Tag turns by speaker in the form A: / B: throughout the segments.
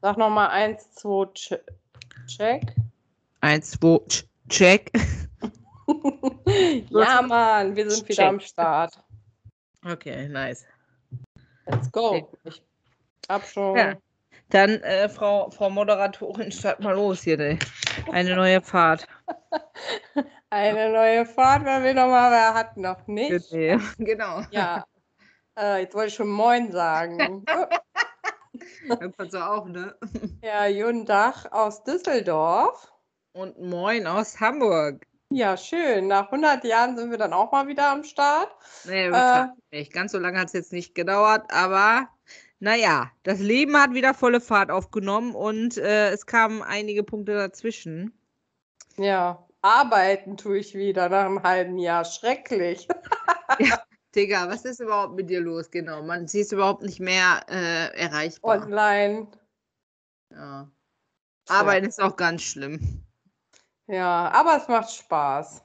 A: Sag nochmal 1, 2, check.
B: 1, 2, check.
A: ja, Mann, wir sind wieder
B: Check.
A: am Start.
B: Okay, nice.
A: Let's go. Ich hab schon.
B: Ja. Dann, äh, Frau, Frau Moderatorin, start mal los hier, ey. Eine neue Fahrt.
A: Eine neue Fahrt, wer will noch mal, wer hat noch nicht?
B: Genau.
A: Ja. Äh, jetzt wollte ich schon Moin sagen.
B: Dann kannst du auch, ne?
A: ja, Tag aus Düsseldorf.
B: Und moin aus Hamburg.
A: Ja, schön. Nach 100 Jahren sind wir dann auch mal wieder am Start.
B: Nee,
A: Äh.
B: nicht. Ganz so lange hat es jetzt nicht gedauert, aber naja, das Leben hat wieder volle Fahrt aufgenommen und äh, es kamen einige Punkte dazwischen.
A: Ja, arbeiten tue ich wieder nach einem halben Jahr. Schrecklich.
B: Digga, was ist überhaupt mit dir los? Genau, man sie ist überhaupt nicht mehr äh, erreichbar.
A: Online.
B: ja. Arbeiten ist auch ganz schlimm.
A: Ja, aber es macht Spaß.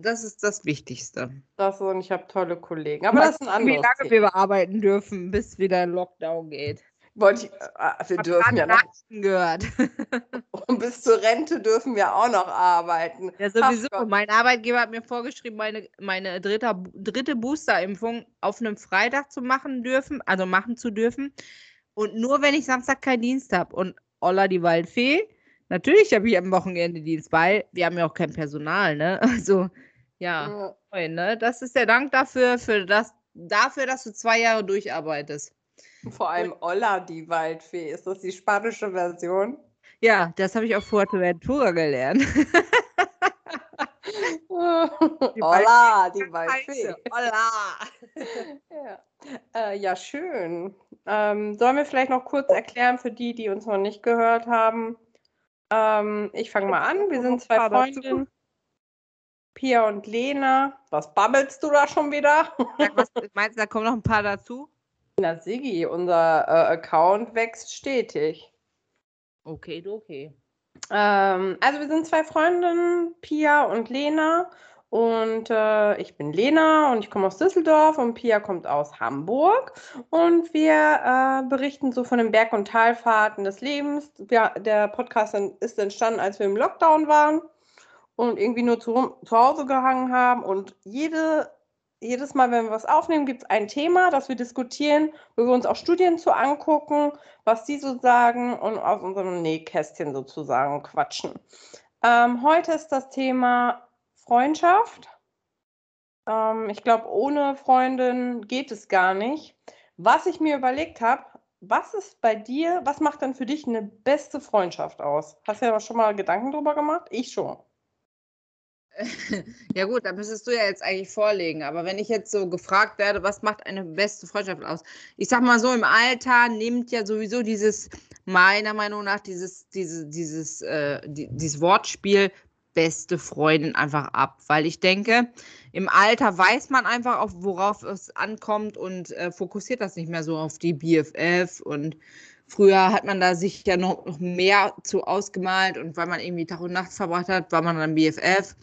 B: Das ist das Wichtigste.
A: Das und ich habe tolle Kollegen. Aber das ist ein
B: Wie
A: anderes
B: lange
A: Thema.
B: wir arbeiten dürfen, bis wieder ein Lockdown geht.
A: Wollte ich, äh, wir
B: Hab
A: dürfen ja noch,
B: gehört.
A: und bis zur Rente dürfen wir auch noch arbeiten.
B: Ja,
A: Ach
B: sowieso.
A: Gott.
B: Mein Arbeitgeber hat mir vorgeschrieben, meine, meine dritte, dritte Boosterimpfung auf einem Freitag zu machen dürfen, also machen zu dürfen. Und nur wenn ich Samstag keinen Dienst habe. Und Olla die Waldfee, natürlich habe ich am Wochenende Dienst, weil wir haben ja auch kein Personal, ne? Also, ja,
A: Ja.
B: ne? Das ist der Dank dafür, für das, dafür, dass du zwei Jahre durcharbeitest.
A: Vor allem Olla, die Waldfee. Ist das die spanische Version?
B: Ja, das habe ich auf Fuerteventura gelernt.
A: Olla, die Waldfee.
B: Olla.
A: Ja, äh, ja schön. Ähm, sollen wir vielleicht noch kurz erklären für die, die uns noch nicht gehört haben? Ähm, ich fange mal an. Wir sind zwei. Freundinnen. Pia und Lena. Was babbelst du da schon wieder?
B: Sag, was, meinst du, da kommen noch ein paar dazu?
A: Na, Sigi, unser äh, Account wächst stetig.
B: Okay, okay.
A: Ähm, also wir sind zwei Freundinnen, Pia und Lena. Und äh, ich bin Lena und ich komme aus Düsseldorf und Pia kommt aus Hamburg. Und wir äh, berichten so von den Berg- und Talfahrten des Lebens. Ja, der Podcast ist entstanden, als wir im Lockdown waren und irgendwie nur zu, zu Hause gehangen haben. Und jede, jedes Mal, wenn wir was aufnehmen, gibt es ein Thema, das wir diskutieren, wo wir uns auch Studien zu angucken, was die so sagen und aus unserem Nähkästchen sozusagen quatschen. Ähm, heute ist das Thema Freundschaft. Ähm, ich glaube, ohne Freundin geht es gar nicht. Was ich mir überlegt habe, was ist bei dir, was macht denn für dich eine beste Freundschaft aus? Hast du ja schon mal Gedanken drüber gemacht? Ich schon.
B: Ja gut, da müsstest du ja jetzt eigentlich vorlegen. Aber wenn ich jetzt so gefragt werde, was macht eine beste Freundschaft aus? Ich sag mal so, im Alter nimmt ja sowieso dieses, meiner Meinung nach, dieses, diese, dieses, äh, die, dieses Wortspiel beste Freundin einfach ab. Weil ich denke, im Alter weiß man einfach, auf worauf es ankommt und äh, fokussiert das nicht mehr so auf die BFF und Früher hat man da sich ja noch, noch mehr zu ausgemalt und weil man irgendwie Tag und Nacht verbracht hat, war man dann BFF.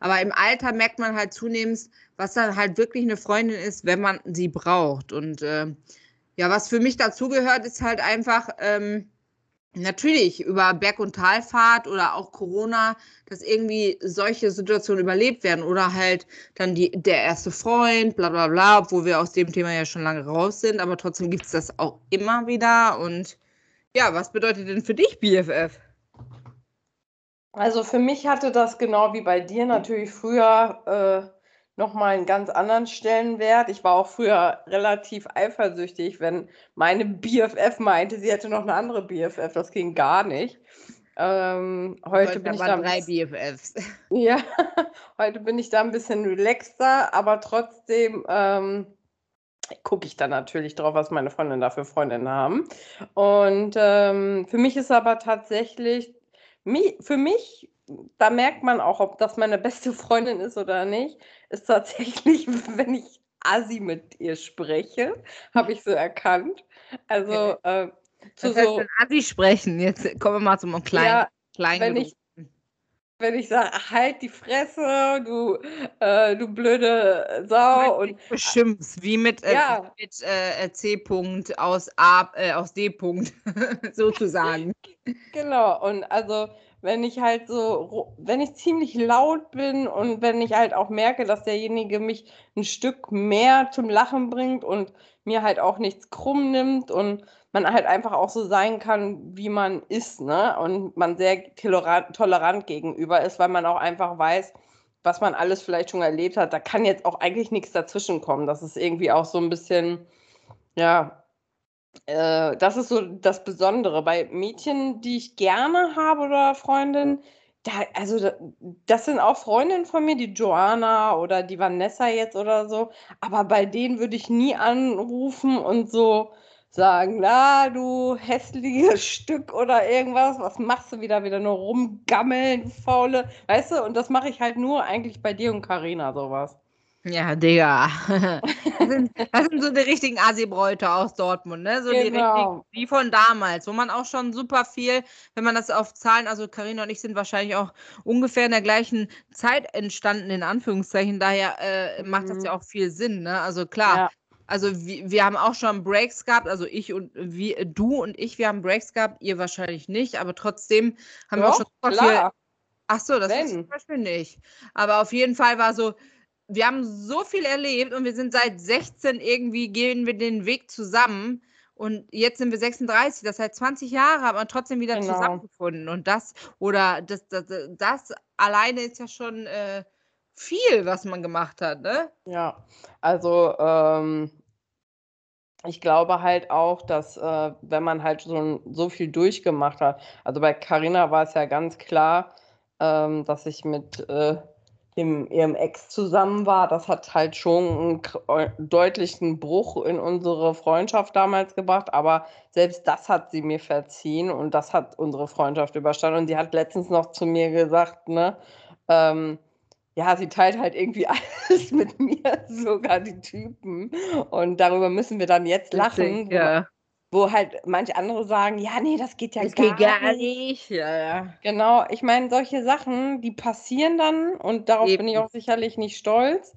B: Aber im Alter merkt man halt zunehmend, was dann halt wirklich eine Freundin ist, wenn man sie braucht. Und ähm, ja, was für mich dazugehört, ist halt einfach ähm, natürlich über Berg- und Talfahrt oder auch Corona, dass irgendwie solche Situationen überlebt werden oder halt dann die, der erste Freund, bla bla bla, obwohl wir aus dem Thema ja schon lange raus sind, aber trotzdem gibt es das auch immer wieder. Und ja, was bedeutet denn für dich BFF?
A: Also für mich hatte das genau wie bei dir natürlich früher äh, nochmal einen ganz anderen Stellenwert. Ich war auch früher relativ eifersüchtig, wenn meine BFF meinte, sie hätte noch eine andere BFF. Das ging gar nicht. Ähm, heute bin ich da ein
B: drei
A: bisschen-
B: BFFs.
A: Ja, heute bin ich da ein bisschen relaxter, aber trotzdem ähm, gucke ich da natürlich drauf, was meine Freundinnen da für Freundinnen haben. Und ähm, für mich ist aber tatsächlich, für mich, da merkt man auch, ob das meine beste Freundin ist oder nicht, ist tatsächlich, wenn ich Asi mit ihr spreche, habe ich so erkannt. Also äh, zu
B: Das heißt,
A: so,
B: Assi sprechen, jetzt kommen wir mal zum kleinen,
A: ja,
B: kleinen
A: wenn ich- wenn ich sage, halt die Fresse, du, äh, du blöde Sau. Und
B: beschimpfst, wie mit, äh, ja. mit äh, C. -Punkt aus A, äh, aus D. -Punkt, sozusagen.
A: Genau, und also wenn ich halt so, wenn ich ziemlich laut bin und wenn ich halt auch merke, dass derjenige mich ein Stück mehr zum Lachen bringt und mir halt auch nichts krumm nimmt und man halt einfach auch so sein kann, wie man ist, ne? Und man sehr tolerant, tolerant gegenüber ist, weil man auch einfach weiß, was man alles vielleicht schon erlebt hat. Da kann jetzt auch eigentlich nichts dazwischen kommen. Das ist irgendwie auch so ein bisschen, ja, äh, das ist so das Besondere. Bei Mädchen, die ich gerne habe oder Freundinnen, da, also das sind auch Freundinnen von mir, die Joanna oder die Vanessa jetzt oder so. Aber bei denen würde ich nie anrufen und so sagen, na, du hässliches Stück oder irgendwas, was machst du wieder, wieder nur rumgammeln, Faule, weißt du? Und das mache ich halt nur eigentlich bei dir und Karina sowas.
B: Ja, Digga. Das sind, das sind so die richtigen Assi-Bräute aus Dortmund, ne? So genau. die richtigen, wie von damals, wo man auch schon super viel, wenn man das auf Zahlen, also Karina und ich sind wahrscheinlich auch ungefähr in der gleichen Zeit entstanden, in Anführungszeichen, daher äh, macht mhm. das ja auch viel Sinn, ne? Also klar, ja. Also wir, wir haben auch schon Breaks gehabt, also ich und wie du und ich, wir haben Breaks gehabt, ihr wahrscheinlich nicht, aber trotzdem haben Doch, wir auch schon super klar. viel. Ach so, das ist zum Beispiel nicht. Aber auf jeden Fall war so, wir haben so viel erlebt und wir sind seit 16 irgendwie, gehen wir den Weg zusammen. Und jetzt sind wir 36, das heißt 20 Jahre, aber trotzdem wieder genau. zusammengefunden. Und das, oder das, das, das alleine ist ja schon äh, viel, was man gemacht hat, ne?
A: Ja, also ähm, ich glaube halt auch, dass äh, wenn man halt so, so viel durchgemacht hat, also bei Carina war es ja ganz klar, ähm, dass ich mit äh, dem, ihrem Ex zusammen war. Das hat halt schon einen äh, deutlichen Bruch in unsere Freundschaft damals gebracht, aber selbst das hat sie mir verziehen und das hat unsere Freundschaft überstanden. Und sie hat letztens noch zu mir gesagt, ne, ähm, ja, sie teilt halt irgendwie alles mit mir, sogar die Typen. Und darüber müssen wir dann jetzt lachen. Ja. Wo, wo halt manche andere sagen, ja, nee, das geht ja das gar, geht gar nicht. nicht. Ja, ja. Genau, ich meine, solche Sachen, die passieren dann und darauf Eben. bin ich auch sicherlich nicht stolz.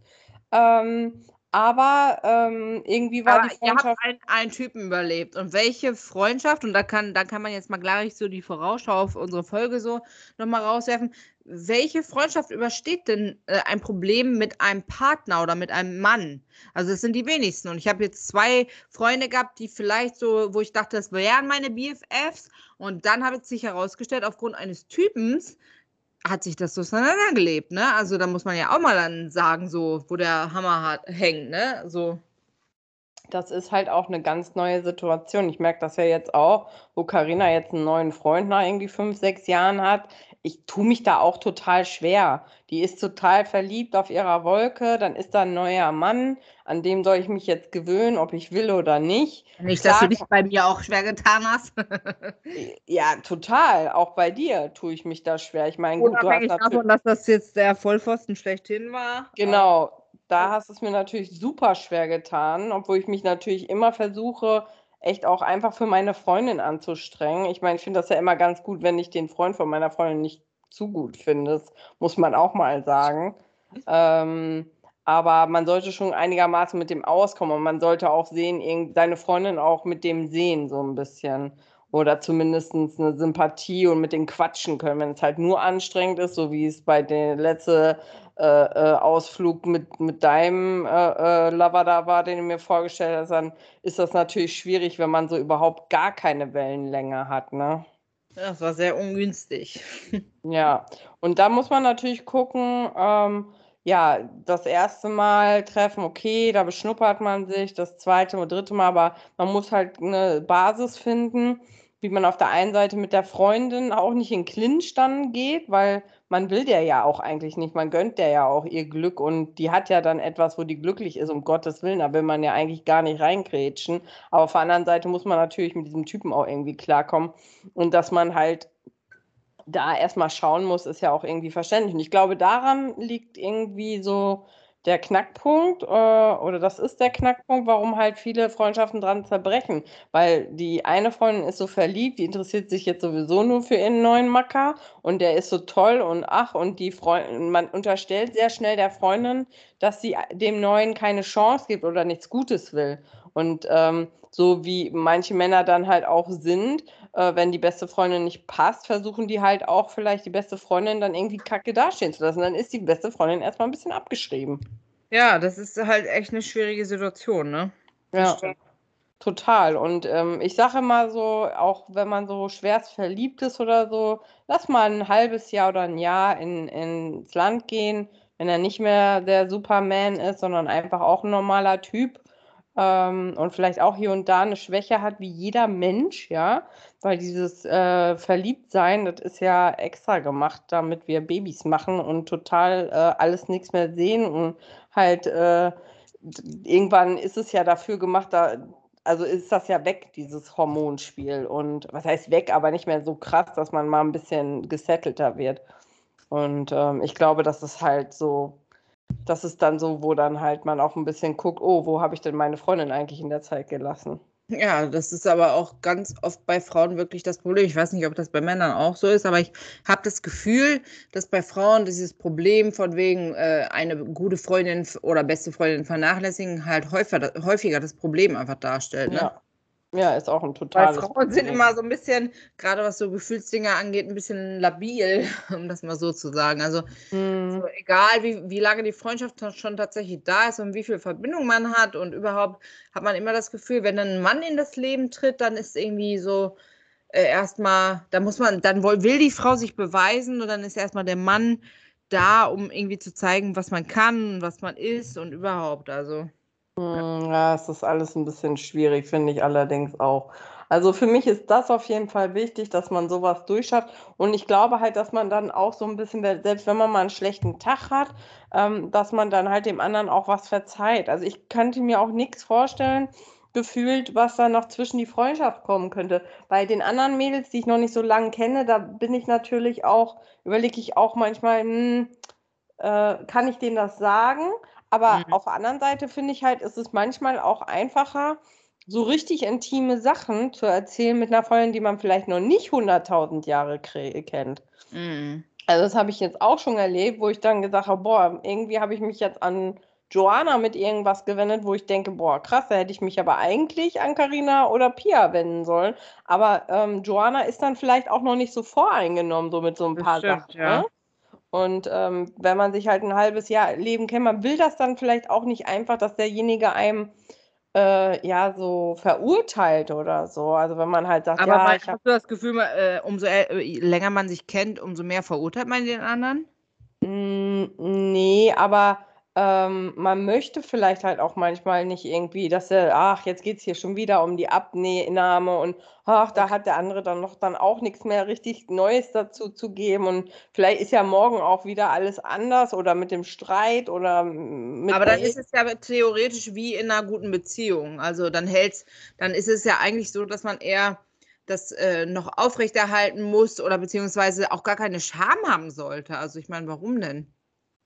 A: Ähm, aber ähm, irgendwie war aber die
B: Freundschaft. Ihr habt einen, einen, Typen überlebt. Und welche Freundschaft, und da kann, da kann man jetzt mal gleich so die Vorausschau auf unsere Folge so nochmal rauswerfen welche Freundschaft übersteht denn äh, ein Problem mit einem Partner oder mit einem Mann? Also es sind die wenigsten. Und ich habe jetzt zwei Freunde gehabt, die vielleicht so, wo ich dachte, das wären meine BFFs. Und dann habe ich sich herausgestellt, aufgrund eines Typens hat sich das so auseinandergelebt. Ne? Also da muss man ja auch mal dann sagen, so, wo der Hammer hat, hängt. Ne? So.
A: Das ist halt auch eine ganz neue Situation. Ich merke das ja jetzt auch, wo Karina jetzt einen neuen Freund nach irgendwie fünf, sechs Jahren hat ich tue mich da auch total schwer. Die ist total verliebt auf ihrer Wolke, dann ist da ein neuer Mann, an dem soll ich mich jetzt gewöhnen, ob ich will oder nicht.
B: Nicht, dass Klar, du dich bei mir auch schwer getan hast.
A: ja, total. Auch bei dir tue ich mich da schwer. Ich meine,
B: gut, du hast davon, dass das jetzt der Vollpfosten schlechthin war.
A: Genau. Da hast du es mir natürlich super schwer getan, obwohl ich mich natürlich immer versuche, echt auch einfach für meine Freundin anzustrengen. Ich meine, ich finde das ja immer ganz gut, wenn ich den Freund von meiner Freundin nicht zu gut finde. Das muss man auch mal sagen. Ähm, aber man sollte schon einigermaßen mit dem auskommen und man sollte auch sehen, seine Freundin auch mit dem sehen, so ein bisschen. Oder zumindest eine Sympathie und mit dem quatschen können. Wenn es halt nur anstrengend ist, so wie es bei der letzten äh, äh, Ausflug mit, mit deinem äh, äh, Lover da war, den du mir vorgestellt hast, dann ist das natürlich schwierig, wenn man so überhaupt gar keine Wellenlänge hat, ne?
B: Das war sehr ungünstig.
A: ja, und da muss man natürlich gucken, ähm, ja, das erste Mal treffen, okay, da beschnuppert man sich, das zweite oder dritte Mal, aber man muss halt eine Basis finden, wie man auf der einen Seite mit der Freundin auch nicht in Clinch dann geht, weil man will der ja auch eigentlich nicht, man gönnt der ja auch ihr Glück und die hat ja dann etwas, wo die glücklich ist, um Gottes Willen, da will man ja eigentlich gar nicht reingrätschen. Aber auf der anderen Seite muss man natürlich mit diesem Typen auch irgendwie klarkommen und dass man halt da erstmal schauen muss, ist ja auch irgendwie verständlich. Und ich glaube, daran liegt irgendwie so der Knackpunkt, äh, oder das ist der Knackpunkt, warum halt viele Freundschaften dran zerbrechen. Weil die eine Freundin ist so verliebt, die interessiert sich jetzt sowieso nur für ihren neuen Macker und der ist so toll und ach, und die Freundin, man unterstellt sehr schnell der Freundin, dass sie dem Neuen keine Chance gibt oder nichts Gutes will. Und ähm, so wie manche Männer dann halt auch sind, äh, wenn die beste Freundin nicht passt, versuchen die halt auch vielleicht die beste Freundin dann irgendwie kacke dastehen zu lassen. Dann ist die beste Freundin erstmal ein bisschen abgeschrieben.
B: Ja, das ist halt echt eine schwierige Situation, ne?
A: Ja, total. Und ähm, ich sage mal so, auch wenn man so schwerst verliebt ist oder so, lass mal ein halbes Jahr oder ein Jahr in, ins Land gehen, wenn er nicht mehr der Superman ist, sondern einfach auch ein normaler Typ ähm, und vielleicht auch hier und da eine Schwäche hat, wie jeder Mensch, ja, weil dieses äh, Verliebtsein, das ist ja extra gemacht, damit wir Babys machen und total äh, alles nichts mehr sehen und halt äh, irgendwann ist es ja dafür gemacht, da, also ist das ja weg, dieses Hormonspiel. Und was heißt weg, aber nicht mehr so krass, dass man mal ein bisschen gesettelter wird. Und ähm, ich glaube, dass es halt so das ist dann so, wo dann halt man auch ein bisschen guckt, oh, wo habe ich denn meine Freundin eigentlich in der Zeit gelassen?
B: Ja, das ist aber auch ganz oft bei Frauen wirklich das Problem. Ich weiß nicht, ob das bei Männern auch so ist, aber ich habe das Gefühl, dass bei Frauen dieses Problem von wegen äh, eine gute Freundin oder beste Freundin vernachlässigen halt häufiger, häufiger das Problem einfach darstellt. Ne?
A: Ja. Ja, ist auch ein totales
B: Weil Frauen sind immer so ein bisschen, gerade was so Gefühlsdinger angeht, ein bisschen labil, um das mal so zu sagen. Also mm. so, egal, wie, wie lange die Freundschaft schon tatsächlich da ist und wie viel Verbindung man hat und überhaupt hat man immer das Gefühl, wenn dann ein Mann in das Leben tritt, dann ist irgendwie so äh, erstmal, da muss man, dann will die Frau sich beweisen und dann ist erstmal der Mann da, um irgendwie zu zeigen, was man kann, was man ist und überhaupt. Also.
A: Hm, ja, es ist alles ein bisschen schwierig, finde ich allerdings auch. Also für mich ist das auf jeden Fall wichtig, dass man sowas durchschafft. Und ich glaube halt, dass man dann auch so ein bisschen, selbst wenn man mal einen schlechten Tag hat, ähm, dass man dann halt dem anderen auch was verzeiht. Also ich könnte mir auch nichts vorstellen, gefühlt, was da noch zwischen die Freundschaft kommen könnte. Bei den anderen Mädels, die ich noch nicht so lange kenne, da bin ich natürlich auch, überlege ich auch manchmal, hm, äh, kann ich denen das sagen? Aber mhm. auf der anderen Seite finde ich halt, ist es manchmal auch einfacher, so richtig intime Sachen zu erzählen mit einer Freundin, die man vielleicht noch nicht 100.000 Jahre kennt. Mhm. Also das habe ich jetzt auch schon erlebt, wo ich dann gesagt habe, boah, irgendwie habe ich mich jetzt an Joanna mit irgendwas gewendet, wo ich denke, boah, krass, da hätte ich mich aber eigentlich an Karina oder Pia wenden sollen. Aber ähm, Joanna ist dann vielleicht auch noch nicht so voreingenommen, so mit so ein paar stimmt, Sachen. Ja. Ne? Und ähm, wenn man sich halt ein halbes Jahr Leben kennt, man will das dann vielleicht auch nicht einfach, dass derjenige einem äh, ja so verurteilt oder so. Also wenn man halt sagt,
B: Aber
A: ja,
B: ich hast du das Gefühl, äh, umso äh, länger man sich kennt, umso mehr verurteilt man den anderen?
A: Nee, aber ähm, man möchte vielleicht halt auch manchmal nicht irgendwie, dass er, ach, jetzt geht es hier schon wieder um die Abnahme und ach, da hat der andere dann noch dann auch nichts mehr richtig Neues dazu zu geben und vielleicht ist ja morgen auch wieder alles anders oder mit dem Streit oder mit.
B: Aber dann ist es ja theoretisch wie in einer guten Beziehung. Also dann hält's, dann ist es ja eigentlich so, dass man eher das äh, noch aufrechterhalten muss oder beziehungsweise auch gar keine Scham haben sollte. Also ich meine, warum denn?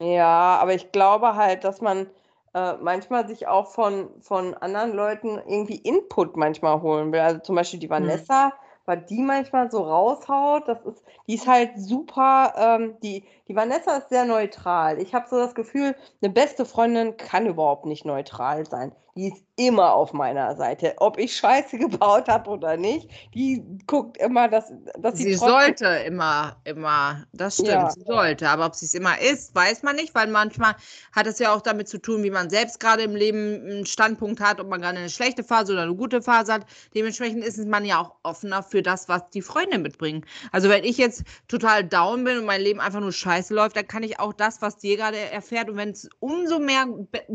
A: Ja, aber ich glaube halt, dass man äh, manchmal sich auch von, von anderen Leuten irgendwie Input manchmal holen will. Also zum Beispiel die hm. Vanessa, was die manchmal so raushaut, das ist, die ist halt super, ähm, die, die Vanessa ist sehr neutral. Ich habe so das Gefühl, eine beste Freundin kann überhaupt nicht neutral sein die ist immer auf meiner Seite. Ob ich Scheiße gebaut habe oder nicht, die guckt immer, dass, dass
B: sie. Sie sollte immer, immer, das stimmt, ja. sie sollte. Aber ob sie es immer ist, weiß man nicht, weil manchmal hat es ja auch damit zu tun, wie man selbst gerade im Leben einen Standpunkt hat, ob man gerade eine schlechte Phase oder eine gute Phase hat. Dementsprechend ist man ja auch offener für das, was die Freunde mitbringen. Also wenn ich jetzt total down bin und mein Leben einfach nur scheiße läuft, dann kann ich auch das, was dir gerade erfährt und wenn es umso mehr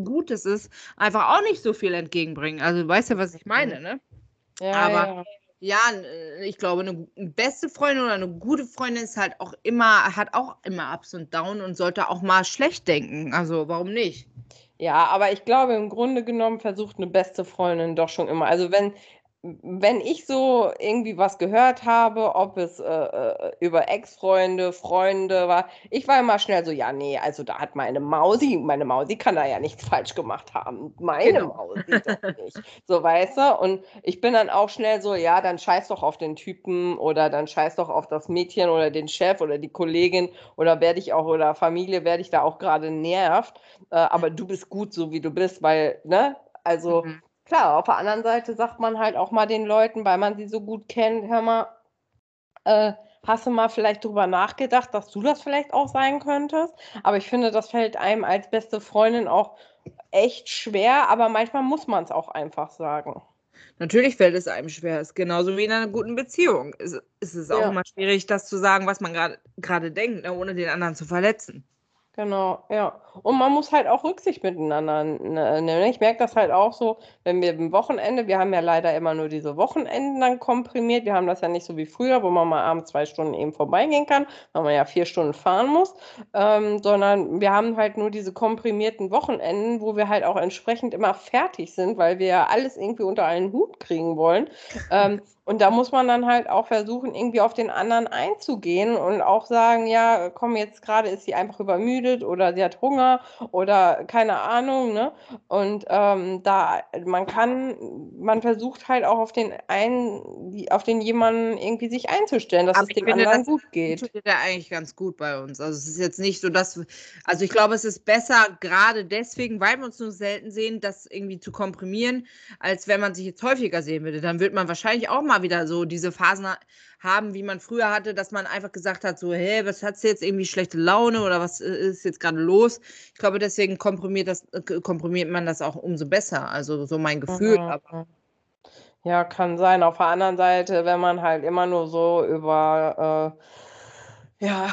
B: Gutes ist, einfach auch nicht so viel entgegenbringen. Also du weißt ja, was ich meine, ne? Ja, Aber ja. ja, ich glaube, eine beste Freundin oder eine gute Freundin ist halt auch immer, hat auch immer Ups und Downs und sollte auch mal schlecht denken. Also warum nicht?
A: Ja, aber ich glaube, im Grunde genommen versucht eine beste Freundin doch schon immer. Also wenn, wenn ich so irgendwie was gehört habe, ob es äh, äh, über Ex-Freunde, Freunde war, ich war immer schnell so, ja, nee, also da hat meine Mausi, meine Mausi kann da ja nichts falsch gemacht haben. Meine genau. Mausi doch nicht. So, weißt du? Und ich bin dann auch schnell so, ja, dann scheiß doch auf den Typen oder dann scheiß doch auf das Mädchen oder den Chef oder die Kollegin oder werde ich auch oder Familie, werde ich da auch gerade nervt. Äh, aber du bist gut, so wie du bist, weil, ne? Also. Mhm klar, auf der anderen Seite sagt man halt auch mal den Leuten, weil man sie so gut kennt, hör mal, äh, hast du mal vielleicht drüber nachgedacht, dass du das vielleicht auch sein könntest? Aber ich finde, das fällt einem als beste Freundin auch echt schwer, aber manchmal muss man es auch einfach sagen.
B: Natürlich fällt es einem schwer. Es ist genauso wie in einer guten Beziehung. Es, es ist auch ja. immer schwierig, das zu sagen, was man gerade denkt, ne, ohne den anderen zu verletzen.
A: Genau, ja. Und man muss halt auch Rücksicht miteinander ne, nehmen. Ich merke das halt auch so, wenn wir am Wochenende, wir haben ja leider immer nur diese Wochenenden dann komprimiert. Wir haben das ja nicht so wie früher, wo man mal abends zwei Stunden eben vorbeigehen kann, weil man ja vier Stunden fahren muss, ähm, sondern wir haben halt nur diese komprimierten Wochenenden, wo wir halt auch entsprechend immer fertig sind, weil wir ja alles irgendwie unter einen Hut kriegen wollen. Ähm, und da muss man dann halt auch versuchen, irgendwie auf den anderen einzugehen und auch sagen, ja, komm, jetzt gerade ist sie einfach übermüdet oder sie hat Hunger oder keine Ahnung, ne? Und ähm, da, man kann, man versucht halt auch auf den einen, auf den jemanden irgendwie sich einzustellen, dass Aber es dem finde, anderen gut geht.
B: Das tut ja eigentlich ganz gut bei uns. Also es ist jetzt nicht so, dass, also ich glaube, es ist besser, gerade deswegen, weil wir uns nur selten sehen, das irgendwie zu komprimieren, als wenn man sich jetzt häufiger sehen würde. Dann wird man wahrscheinlich auch mal wieder so diese Phasen haben, wie man früher hatte, dass man einfach gesagt hat, so, hey, was hat jetzt irgendwie schlechte Laune oder was äh, ist jetzt gerade los? Ich glaube, deswegen komprimiert, das, äh, komprimiert man das auch umso besser. Also so mein Gefühl. Mhm. Aber
A: ja, kann sein. Auf der anderen Seite, wenn man halt immer nur so über äh, ja,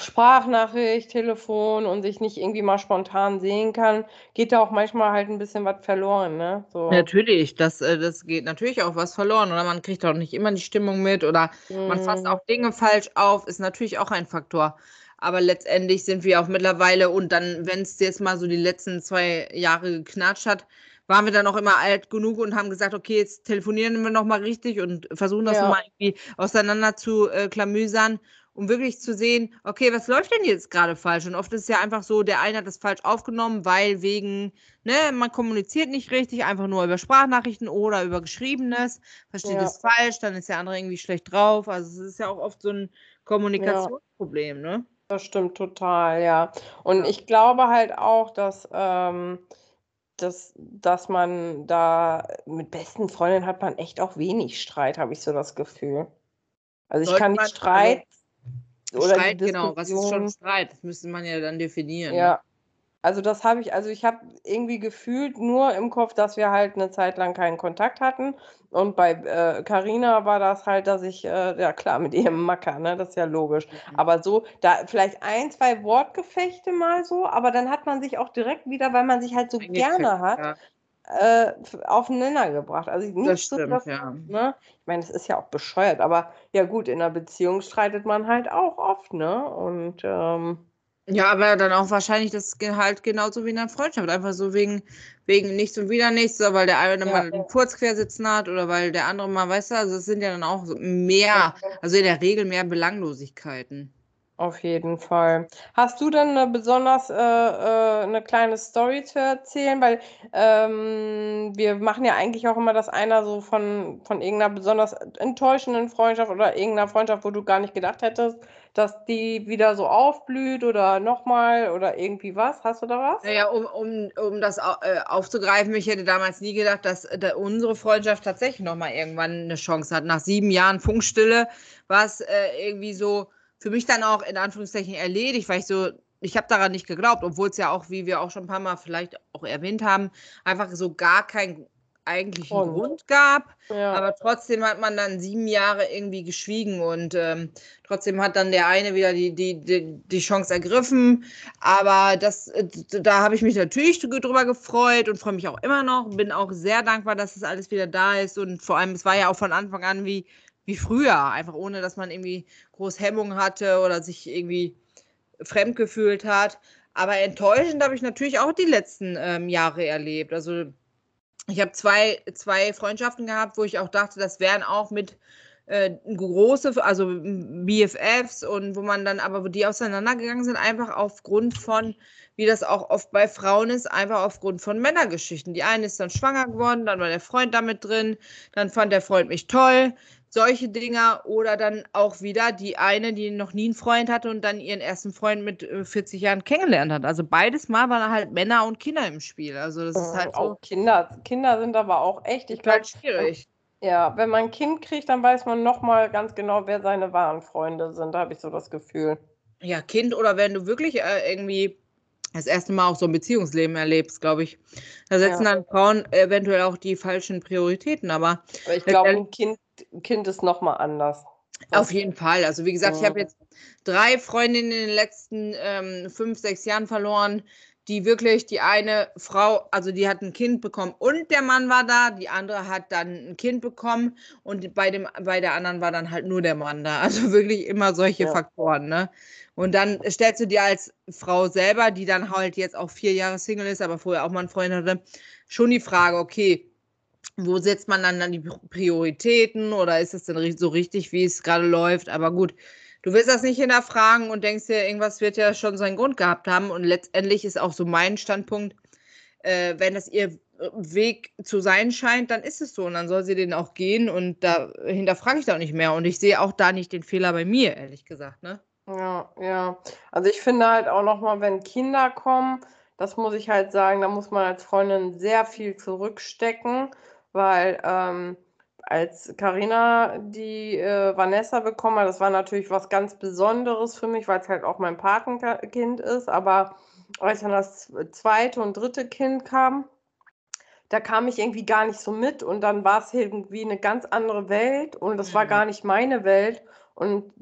A: Sprachnachricht, Telefon und sich nicht irgendwie mal spontan sehen kann, geht da auch manchmal halt ein bisschen was verloren, ne?
B: So. Natürlich, das, äh, das geht natürlich auch was verloren oder man kriegt auch nicht immer die Stimmung mit oder mhm. man fasst mhm. auch Dinge falsch auf, ist natürlich auch ein Faktor. Aber letztendlich sind wir auch mittlerweile und dann, wenn es jetzt mal so die letzten zwei Jahre geknatscht hat, waren wir dann auch immer alt genug und haben gesagt, okay, jetzt telefonieren wir nochmal richtig und versuchen das ja. nochmal irgendwie auseinander zu äh, klamüsern um wirklich zu sehen, okay, was läuft denn jetzt gerade falsch? Und oft ist es ja einfach so, der eine hat das falsch aufgenommen, weil wegen, ne, man kommuniziert nicht richtig, einfach nur über Sprachnachrichten oder über Geschriebenes, versteht ja. es falsch, dann ist der andere irgendwie schlecht drauf. Also es ist ja auch oft so ein Kommunikationsproblem, ja. ne?
A: Das stimmt total, ja. Und ich glaube halt auch, dass, ähm, dass, dass man da mit besten Freundinnen hat man echt auch wenig Streit, habe ich so das Gefühl. Also ich Sollte kann nicht also streiten.
B: Oder Streit, genau. Was ist schon Streit? Das müsste man ja dann definieren.
A: Ja. Ne? Also das habe ich, also ich habe irgendwie gefühlt nur im Kopf, dass wir halt eine Zeit lang keinen Kontakt hatten. Und bei Carina äh, war das halt, dass ich, äh, ja klar, mit ihrem Macker, ne, das ist ja logisch. Mhm. Aber so, da vielleicht ein, zwei Wortgefechte mal so, aber dann hat man sich auch direkt wieder, weil man sich halt so gerne hat, ja äh, aufeinander gebracht. Also nicht
B: das stimmt, so, dass, ja.
A: ne? Ich meine, das ist ja auch bescheuert, aber ja gut, in einer Beziehung streitet man halt auch oft, ne? Und ähm,
B: ja, aber dann auch wahrscheinlich das halt genauso wie in einer Freundschaft. Einfach so wegen, wegen nichts und wieder nichts, weil der eine ja, mal einen Kurzquersitzen hat oder weil der andere mal, weißt du, also es sind ja dann auch mehr, also in der Regel mehr Belanglosigkeiten.
A: Auf jeden Fall. Hast du denn eine besonders äh, äh, eine kleine Story zu erzählen? Weil ähm, wir machen ja eigentlich auch immer, dass einer so von, von irgendeiner besonders enttäuschenden Freundschaft oder irgendeiner Freundschaft, wo du gar nicht gedacht hättest, dass die wieder so aufblüht oder nochmal oder irgendwie was? Hast du da was?
B: Naja, um, um, um das äh, aufzugreifen, ich hätte damals nie gedacht, dass äh, unsere Freundschaft tatsächlich nochmal irgendwann eine Chance hat. Nach sieben Jahren Funkstille war es äh, irgendwie so für mich dann auch in Anführungszeichen erledigt, weil ich so, ich habe daran nicht geglaubt, obwohl es ja auch, wie wir auch schon ein paar Mal vielleicht auch erwähnt haben, einfach so gar keinen eigentlichen oh. Grund gab. Ja. Aber trotzdem hat man dann sieben Jahre irgendwie geschwiegen und ähm, trotzdem hat dann der eine wieder die, die, die, die Chance ergriffen. Aber das, da habe ich mich natürlich drüber gefreut und freue mich auch immer noch. Bin auch sehr dankbar, dass das alles wieder da ist. Und vor allem, es war ja auch von Anfang an wie wie früher, einfach ohne dass man irgendwie groß Hemmung hatte oder sich irgendwie fremd gefühlt hat. Aber enttäuschend habe ich natürlich auch die letzten ähm, Jahre erlebt. Also ich habe zwei, zwei Freundschaften gehabt, wo ich auch dachte, das wären auch mit äh, große, also BFFs und wo man dann aber, wo die auseinandergegangen sind, einfach aufgrund von, wie das auch oft bei Frauen ist, einfach aufgrund von Männergeschichten. Die eine ist dann schwanger geworden, dann war der Freund damit drin, dann fand der Freund mich toll, solche Dinger oder dann auch wieder die eine, die noch nie einen Freund hatte und dann ihren ersten Freund mit 40 äh, Jahren kennengelernt hat. Also beides Mal waren halt Männer und Kinder im Spiel. Also das ist halt so.
A: Auch Kinder, Kinder sind aber auch echt, ich glaube, schwierig. Ja, wenn man ein Kind kriegt, dann weiß man nochmal ganz genau, wer seine wahren Freunde sind. Da habe ich so das Gefühl.
B: Ja, Kind oder wenn du wirklich äh, irgendwie das erste Mal auch so ein Beziehungsleben erlebst, glaube ich. Da setzen ja. dann Frauen eventuell auch die falschen Prioritäten, aber.
A: aber ich glaube, ein Kind, kind ist nochmal anders.
B: Auf jeden Fall. Also wie gesagt, ich habe jetzt drei Freundinnen in den letzten ähm, fünf, sechs Jahren verloren die wirklich, die eine Frau, also die hat ein Kind bekommen und der Mann war da, die andere hat dann ein Kind bekommen und bei, dem, bei der anderen war dann halt nur der Mann da. Also wirklich immer solche ja. Faktoren, ne? Und dann stellst du dir als Frau selber, die dann halt jetzt auch vier Jahre Single ist, aber vorher auch mal einen Freund hatte, schon die Frage, okay, wo setzt man dann, dann die Prioritäten oder ist es denn so richtig, wie es gerade läuft? Aber gut, du willst das nicht hinterfragen und denkst dir, irgendwas wird ja schon seinen Grund gehabt haben. Und letztendlich ist auch so mein Standpunkt, äh, wenn das ihr Weg zu sein scheint, dann ist es so und dann soll sie den auch gehen und da hinterfrage ich da auch nicht mehr und ich sehe auch da nicht den Fehler bei mir, ehrlich gesagt, ne?
A: Ja, ja. Also ich finde halt auch nochmal, wenn Kinder kommen, das muss ich halt sagen, da muss man als Freundin sehr viel zurückstecken, weil ähm, als Karina die äh, Vanessa bekommen hat, das war natürlich was ganz Besonderes für mich, weil es halt auch mein Patenkind ist. Aber als dann das zweite und dritte Kind kam, da kam ich irgendwie gar nicht so mit und dann war es irgendwie eine ganz andere Welt und das war mhm. gar nicht meine Welt. Und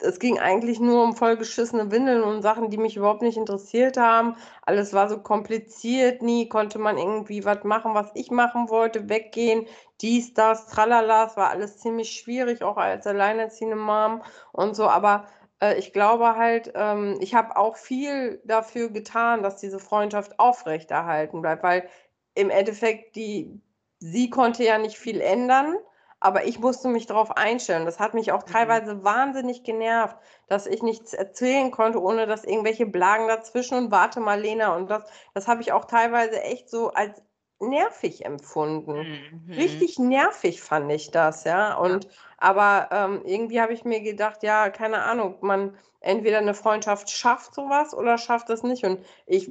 A: es ging eigentlich nur um vollgeschissene Windeln und Sachen, die mich überhaupt nicht interessiert haben. Alles war so kompliziert, nie konnte man irgendwie was machen, was ich machen wollte, weggehen, dies, das, tralala. Es war alles ziemlich schwierig, auch als alleinerziehende Mom und so. Aber äh, ich glaube halt, ähm, ich habe auch viel dafür getan, dass diese Freundschaft aufrechterhalten bleibt, weil im Endeffekt die, sie konnte ja nicht viel ändern aber ich musste mich darauf einstellen. Das hat mich auch mhm. teilweise wahnsinnig genervt, dass ich nichts erzählen konnte, ohne dass irgendwelche Blagen dazwischen und warte mal, Lena. Und das, das habe ich auch teilweise echt so als nervig empfunden. Mhm. Richtig nervig fand ich das, ja. Und ja. aber ähm, irgendwie habe ich mir gedacht, ja, keine Ahnung, man entweder eine Freundschaft schafft sowas oder schafft es nicht. Und ich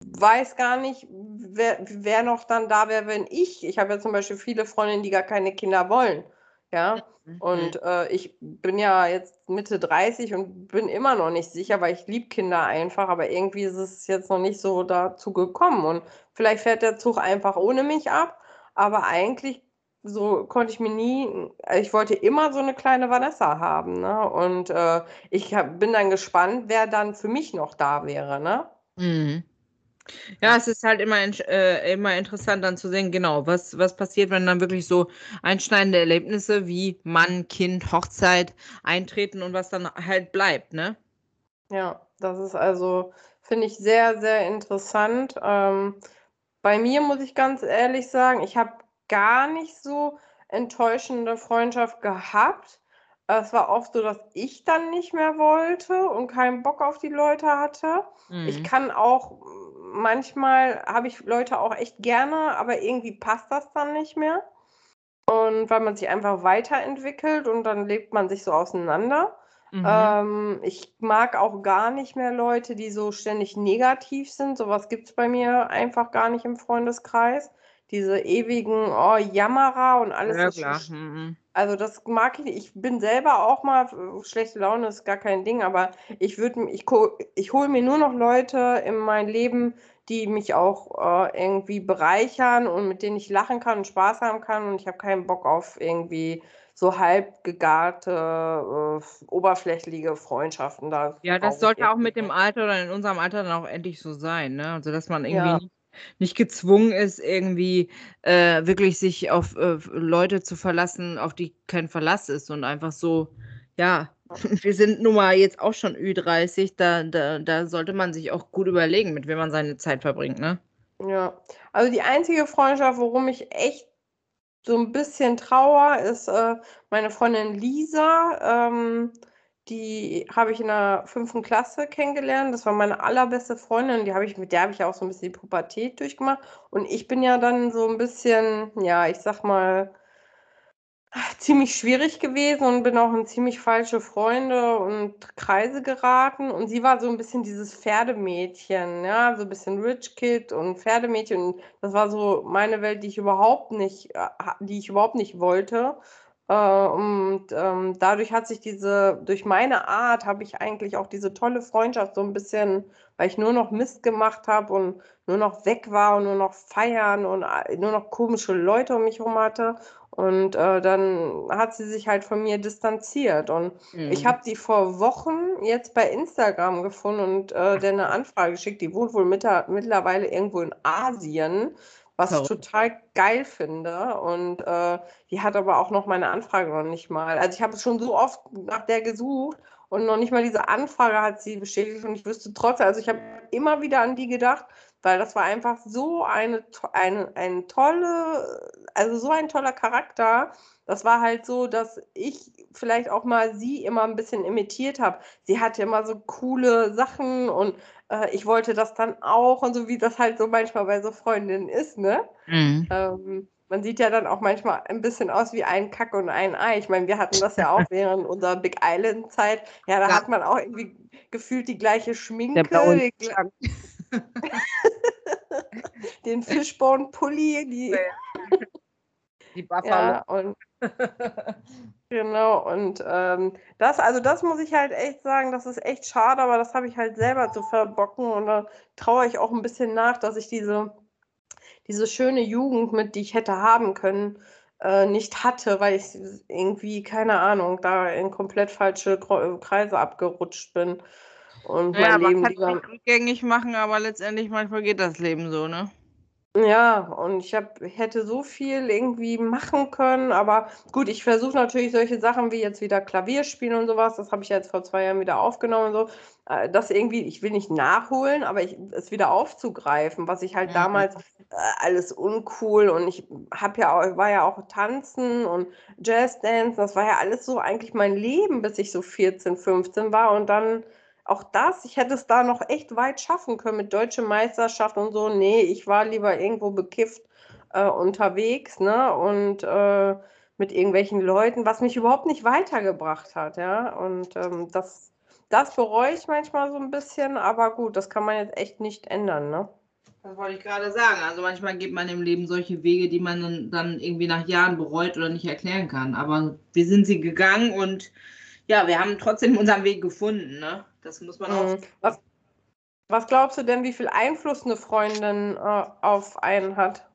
A: weiß gar nicht, wer, wer noch dann da wäre, wenn ich. Ich habe ja zum Beispiel viele Freundinnen, die gar keine Kinder wollen. Ja, mhm. und äh, ich bin ja jetzt Mitte 30 und bin immer noch nicht sicher, weil ich liebe Kinder einfach, aber irgendwie ist es jetzt noch nicht so dazu gekommen. Und vielleicht fährt der Zug einfach ohne mich ab, aber eigentlich so konnte ich mir nie, ich wollte immer so eine kleine Vanessa haben, ne? Und äh, ich hab, bin dann gespannt, wer dann für mich noch da wäre, ne?
B: Mhm. Ja, es ist halt immer, äh, immer interessant dann zu sehen, genau, was, was passiert, wenn dann wirklich so einschneidende Erlebnisse wie Mann, Kind, Hochzeit eintreten und was dann halt bleibt, ne?
A: Ja, das ist also, finde ich, sehr, sehr interessant. Ähm, bei mir muss ich ganz ehrlich sagen, ich habe gar nicht so enttäuschende Freundschaft gehabt. Es war oft so, dass ich dann nicht mehr wollte und keinen Bock auf die Leute hatte. Mhm. Ich kann auch manchmal habe ich Leute auch echt gerne, aber irgendwie passt das dann nicht mehr. Und weil man sich einfach weiterentwickelt und dann lebt man sich so auseinander. Mhm. Ähm, ich mag auch gar nicht mehr Leute, die so ständig negativ sind. Sowas gibt es bei mir einfach gar nicht im Freundeskreis diese ewigen oh, Jammerer und alles. Ja, klar. Mhm. Also das mag ich nicht. Ich bin selber auch mal, schlechte Laune ist gar kein Ding, aber ich würde, ich, ich hole mir nur noch Leute in mein Leben, die mich auch äh, irgendwie bereichern und mit denen ich lachen kann und Spaß haben kann. Und ich habe keinen Bock auf irgendwie so halb gegarte, äh, oberflächliche Freundschaften. Da
B: ja, das sollte auch mit dem Alter oder in unserem Alter dann auch endlich so sein, ne? Also dass man irgendwie ja. nicht nicht gezwungen ist, irgendwie äh, wirklich sich auf äh, Leute zu verlassen, auf die kein Verlass ist und einfach so, ja, wir sind nun mal jetzt auch schon Ü30, da, da, da sollte man sich auch gut überlegen, mit wem man seine Zeit verbringt, ne?
A: Ja, also die einzige Freundschaft, worum ich echt so ein bisschen trauer, ist äh, meine Freundin Lisa. Ähm, die habe ich in der fünften Klasse kennengelernt. Das war meine allerbeste Freundin. Die habe ich, mit der habe ich ja auch so ein bisschen die Pubertät durchgemacht. Und ich bin ja dann so ein bisschen, ja, ich sag mal, ziemlich schwierig gewesen und bin auch in ziemlich falsche Freunde und Kreise geraten. Und sie war so ein bisschen dieses Pferdemädchen, ja, so ein bisschen Rich Kid und Pferdemädchen. Und das war so meine Welt, die ich überhaupt nicht, äh, die ich überhaupt nicht wollte. Äh, und ähm, dadurch hat sich diese, durch meine Art habe ich eigentlich auch diese tolle Freundschaft so ein bisschen, weil ich nur noch Mist gemacht habe und nur noch weg war und nur noch feiern und äh, nur noch komische Leute um mich herum hatte. Und äh, dann hat sie sich halt von mir distanziert. Und mhm. ich habe die vor Wochen jetzt bei Instagram gefunden und äh, der eine Anfrage geschickt. Die wohnt wohl mit, mittlerweile irgendwo in Asien, was ich total geil finde. Und äh, die hat aber auch noch meine Anfrage noch nicht mal. Also ich habe schon so oft nach der gesucht und noch nicht mal diese Anfrage hat sie bestätigt. Und ich wüsste trotzdem, also ich habe immer wieder an die gedacht weil das war einfach so eine, eine, eine tolle, also so ein toller Charakter. Das war halt so, dass ich vielleicht auch mal sie immer ein bisschen imitiert habe. Sie hatte immer so coole Sachen und äh, ich wollte das dann auch und so, wie das halt so manchmal bei so Freundinnen ist, ne? Mhm. Ähm, man sieht ja dann auch manchmal ein bisschen aus wie ein Kack und ein Ei. Ich meine, wir hatten das ja auch während unserer Big Island-Zeit. Ja, da ja. hat man auch irgendwie gefühlt die gleiche Schminke. Der den Fishbone-Pulli, die,
B: die Buffalo. Ja,
A: und, genau, und ähm, das, also das muss ich halt echt sagen, das ist echt schade, aber das habe ich halt selber zu verbocken und da traue ich auch ein bisschen nach, dass ich diese, diese schöne Jugend, mit die ich hätte haben können, äh, nicht hatte, weil ich irgendwie, keine Ahnung, da in komplett falsche Kreise abgerutscht bin. Und
B: ja, mein Leben man kann lieber... rückgängig machen, aber letztendlich manchmal geht das Leben so, ne?
A: Ja, und ich hab, hätte so viel irgendwie machen können, aber gut, ich versuche natürlich solche Sachen wie jetzt wieder Klavier spielen und sowas, das habe ich jetzt vor zwei Jahren wieder aufgenommen und so, äh, das irgendwie, ich will nicht nachholen, aber ich, es wieder aufzugreifen, was ich halt mhm. damals äh, alles uncool und ich habe ja auch, war ja auch tanzen und Jazzdance, das war ja alles so eigentlich mein Leben, bis ich so 14, 15 war und dann auch das, ich hätte es da noch echt weit schaffen können mit deutsche Meisterschaft und so. Nee, ich war lieber irgendwo bekifft äh, unterwegs, ne? Und äh, mit irgendwelchen Leuten, was mich überhaupt nicht weitergebracht hat, ja. Und ähm, das, das bereue ich manchmal so ein bisschen, aber gut, das kann man jetzt echt nicht ändern, ne?
B: Das wollte ich gerade sagen. Also manchmal geht man im Leben solche Wege, die man dann, irgendwie nach Jahren bereut oder nicht erklären kann. Aber wir sind sie gegangen und ja, wir haben trotzdem unseren Weg gefunden, ne? Das muss man auch. Mhm.
A: Was, was glaubst du denn, wie viel Einfluss eine Freundin äh, auf einen hat?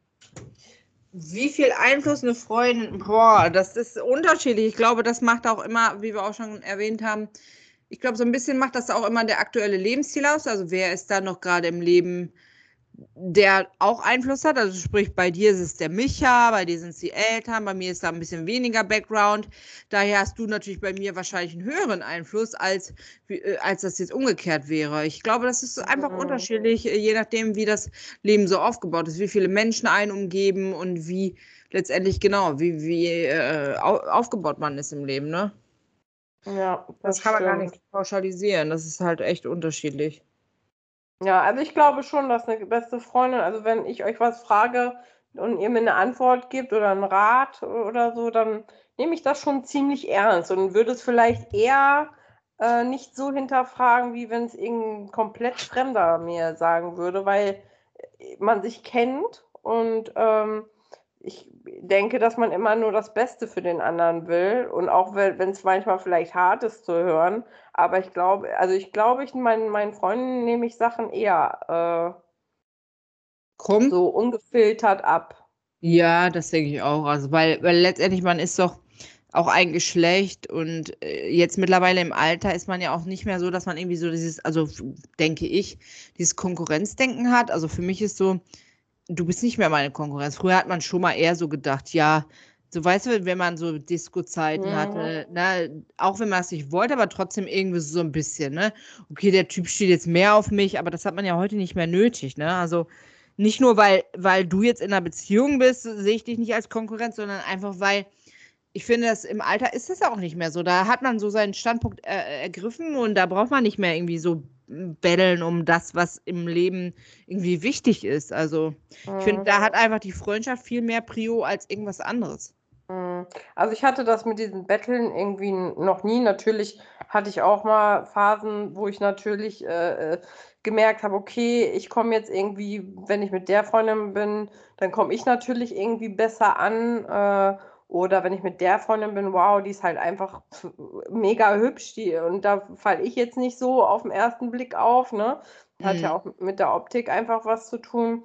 B: Wie viel Einfluss eine Freundin, boah, das ist unterschiedlich. Ich glaube, das macht auch immer, wie wir auch schon erwähnt haben, ich glaube, so ein bisschen macht das auch immer der aktuelle Lebensstil aus. Also wer ist da noch gerade im Leben der auch Einfluss hat. Also sprich, bei dir ist es der Micha, bei dir sind es die Eltern, bei mir ist da ein bisschen weniger Background. Daher hast du natürlich bei mir wahrscheinlich einen höheren Einfluss, als, äh, als das jetzt umgekehrt wäre. Ich glaube, das ist einfach mhm. unterschiedlich, äh, je nachdem, wie das Leben so aufgebaut ist, wie viele Menschen einen umgeben und wie letztendlich genau, wie, wie äh, aufgebaut man ist im Leben, ne?
A: Ja,
B: das, das kann man gar nicht pauschalisieren. Das ist halt echt unterschiedlich.
A: Ja, also ich glaube schon, dass eine beste Freundin, also wenn ich euch was frage und ihr mir eine Antwort gibt oder einen Rat oder so, dann nehme ich das schon ziemlich ernst und würde es vielleicht eher äh, nicht so hinterfragen, wie wenn es irgendein komplett Fremder mir sagen würde, weil man sich kennt und ähm, ich denke, dass man immer nur das Beste für den anderen will und auch wenn es manchmal vielleicht hart ist zu hören, aber ich glaube, also ich glaube, ich meinen, meinen Freunden nehme ich Sachen eher äh, so ungefiltert ab.
B: Ja, das denke ich auch. Also weil, weil letztendlich man ist doch auch ein Geschlecht und äh, jetzt mittlerweile im Alter ist man ja auch nicht mehr so, dass man irgendwie so dieses, also denke ich, dieses Konkurrenzdenken hat. Also für mich ist so, du bist nicht mehr meine Konkurrenz. Früher hat man schon mal eher so gedacht, ja, so weißt du, wenn man so Disco-Zeiten mhm. hatte, ne, auch wenn man es nicht wollte, aber trotzdem irgendwie so ein bisschen, ne? Okay, der Typ steht jetzt mehr auf mich, aber das hat man ja heute nicht mehr nötig, ne? Also nicht nur, weil, weil du jetzt in einer Beziehung bist, sehe ich dich nicht als Konkurrenz, sondern einfach, weil ich finde, dass im Alter ist das auch nicht mehr so. Da hat man so seinen Standpunkt äh, ergriffen und da braucht man nicht mehr irgendwie so betteln um das, was im Leben irgendwie wichtig ist. Also ich finde, da hat mhm. einfach die Freundschaft viel mehr Prio als irgendwas anderes.
A: Mhm. Also ich hatte das mit diesen Betteln irgendwie noch nie. Natürlich hatte ich auch mal Phasen, wo ich natürlich äh, äh gemerkt habe, okay, ich komme jetzt irgendwie, wenn ich mit der Freundin bin, dann komme ich natürlich irgendwie besser an. Äh, oder wenn ich mit der Freundin bin, wow, die ist halt einfach mega hübsch. Die, und da falle ich jetzt nicht so auf den ersten Blick auf. Ne? Hat mhm. ja auch mit der Optik einfach was zu tun.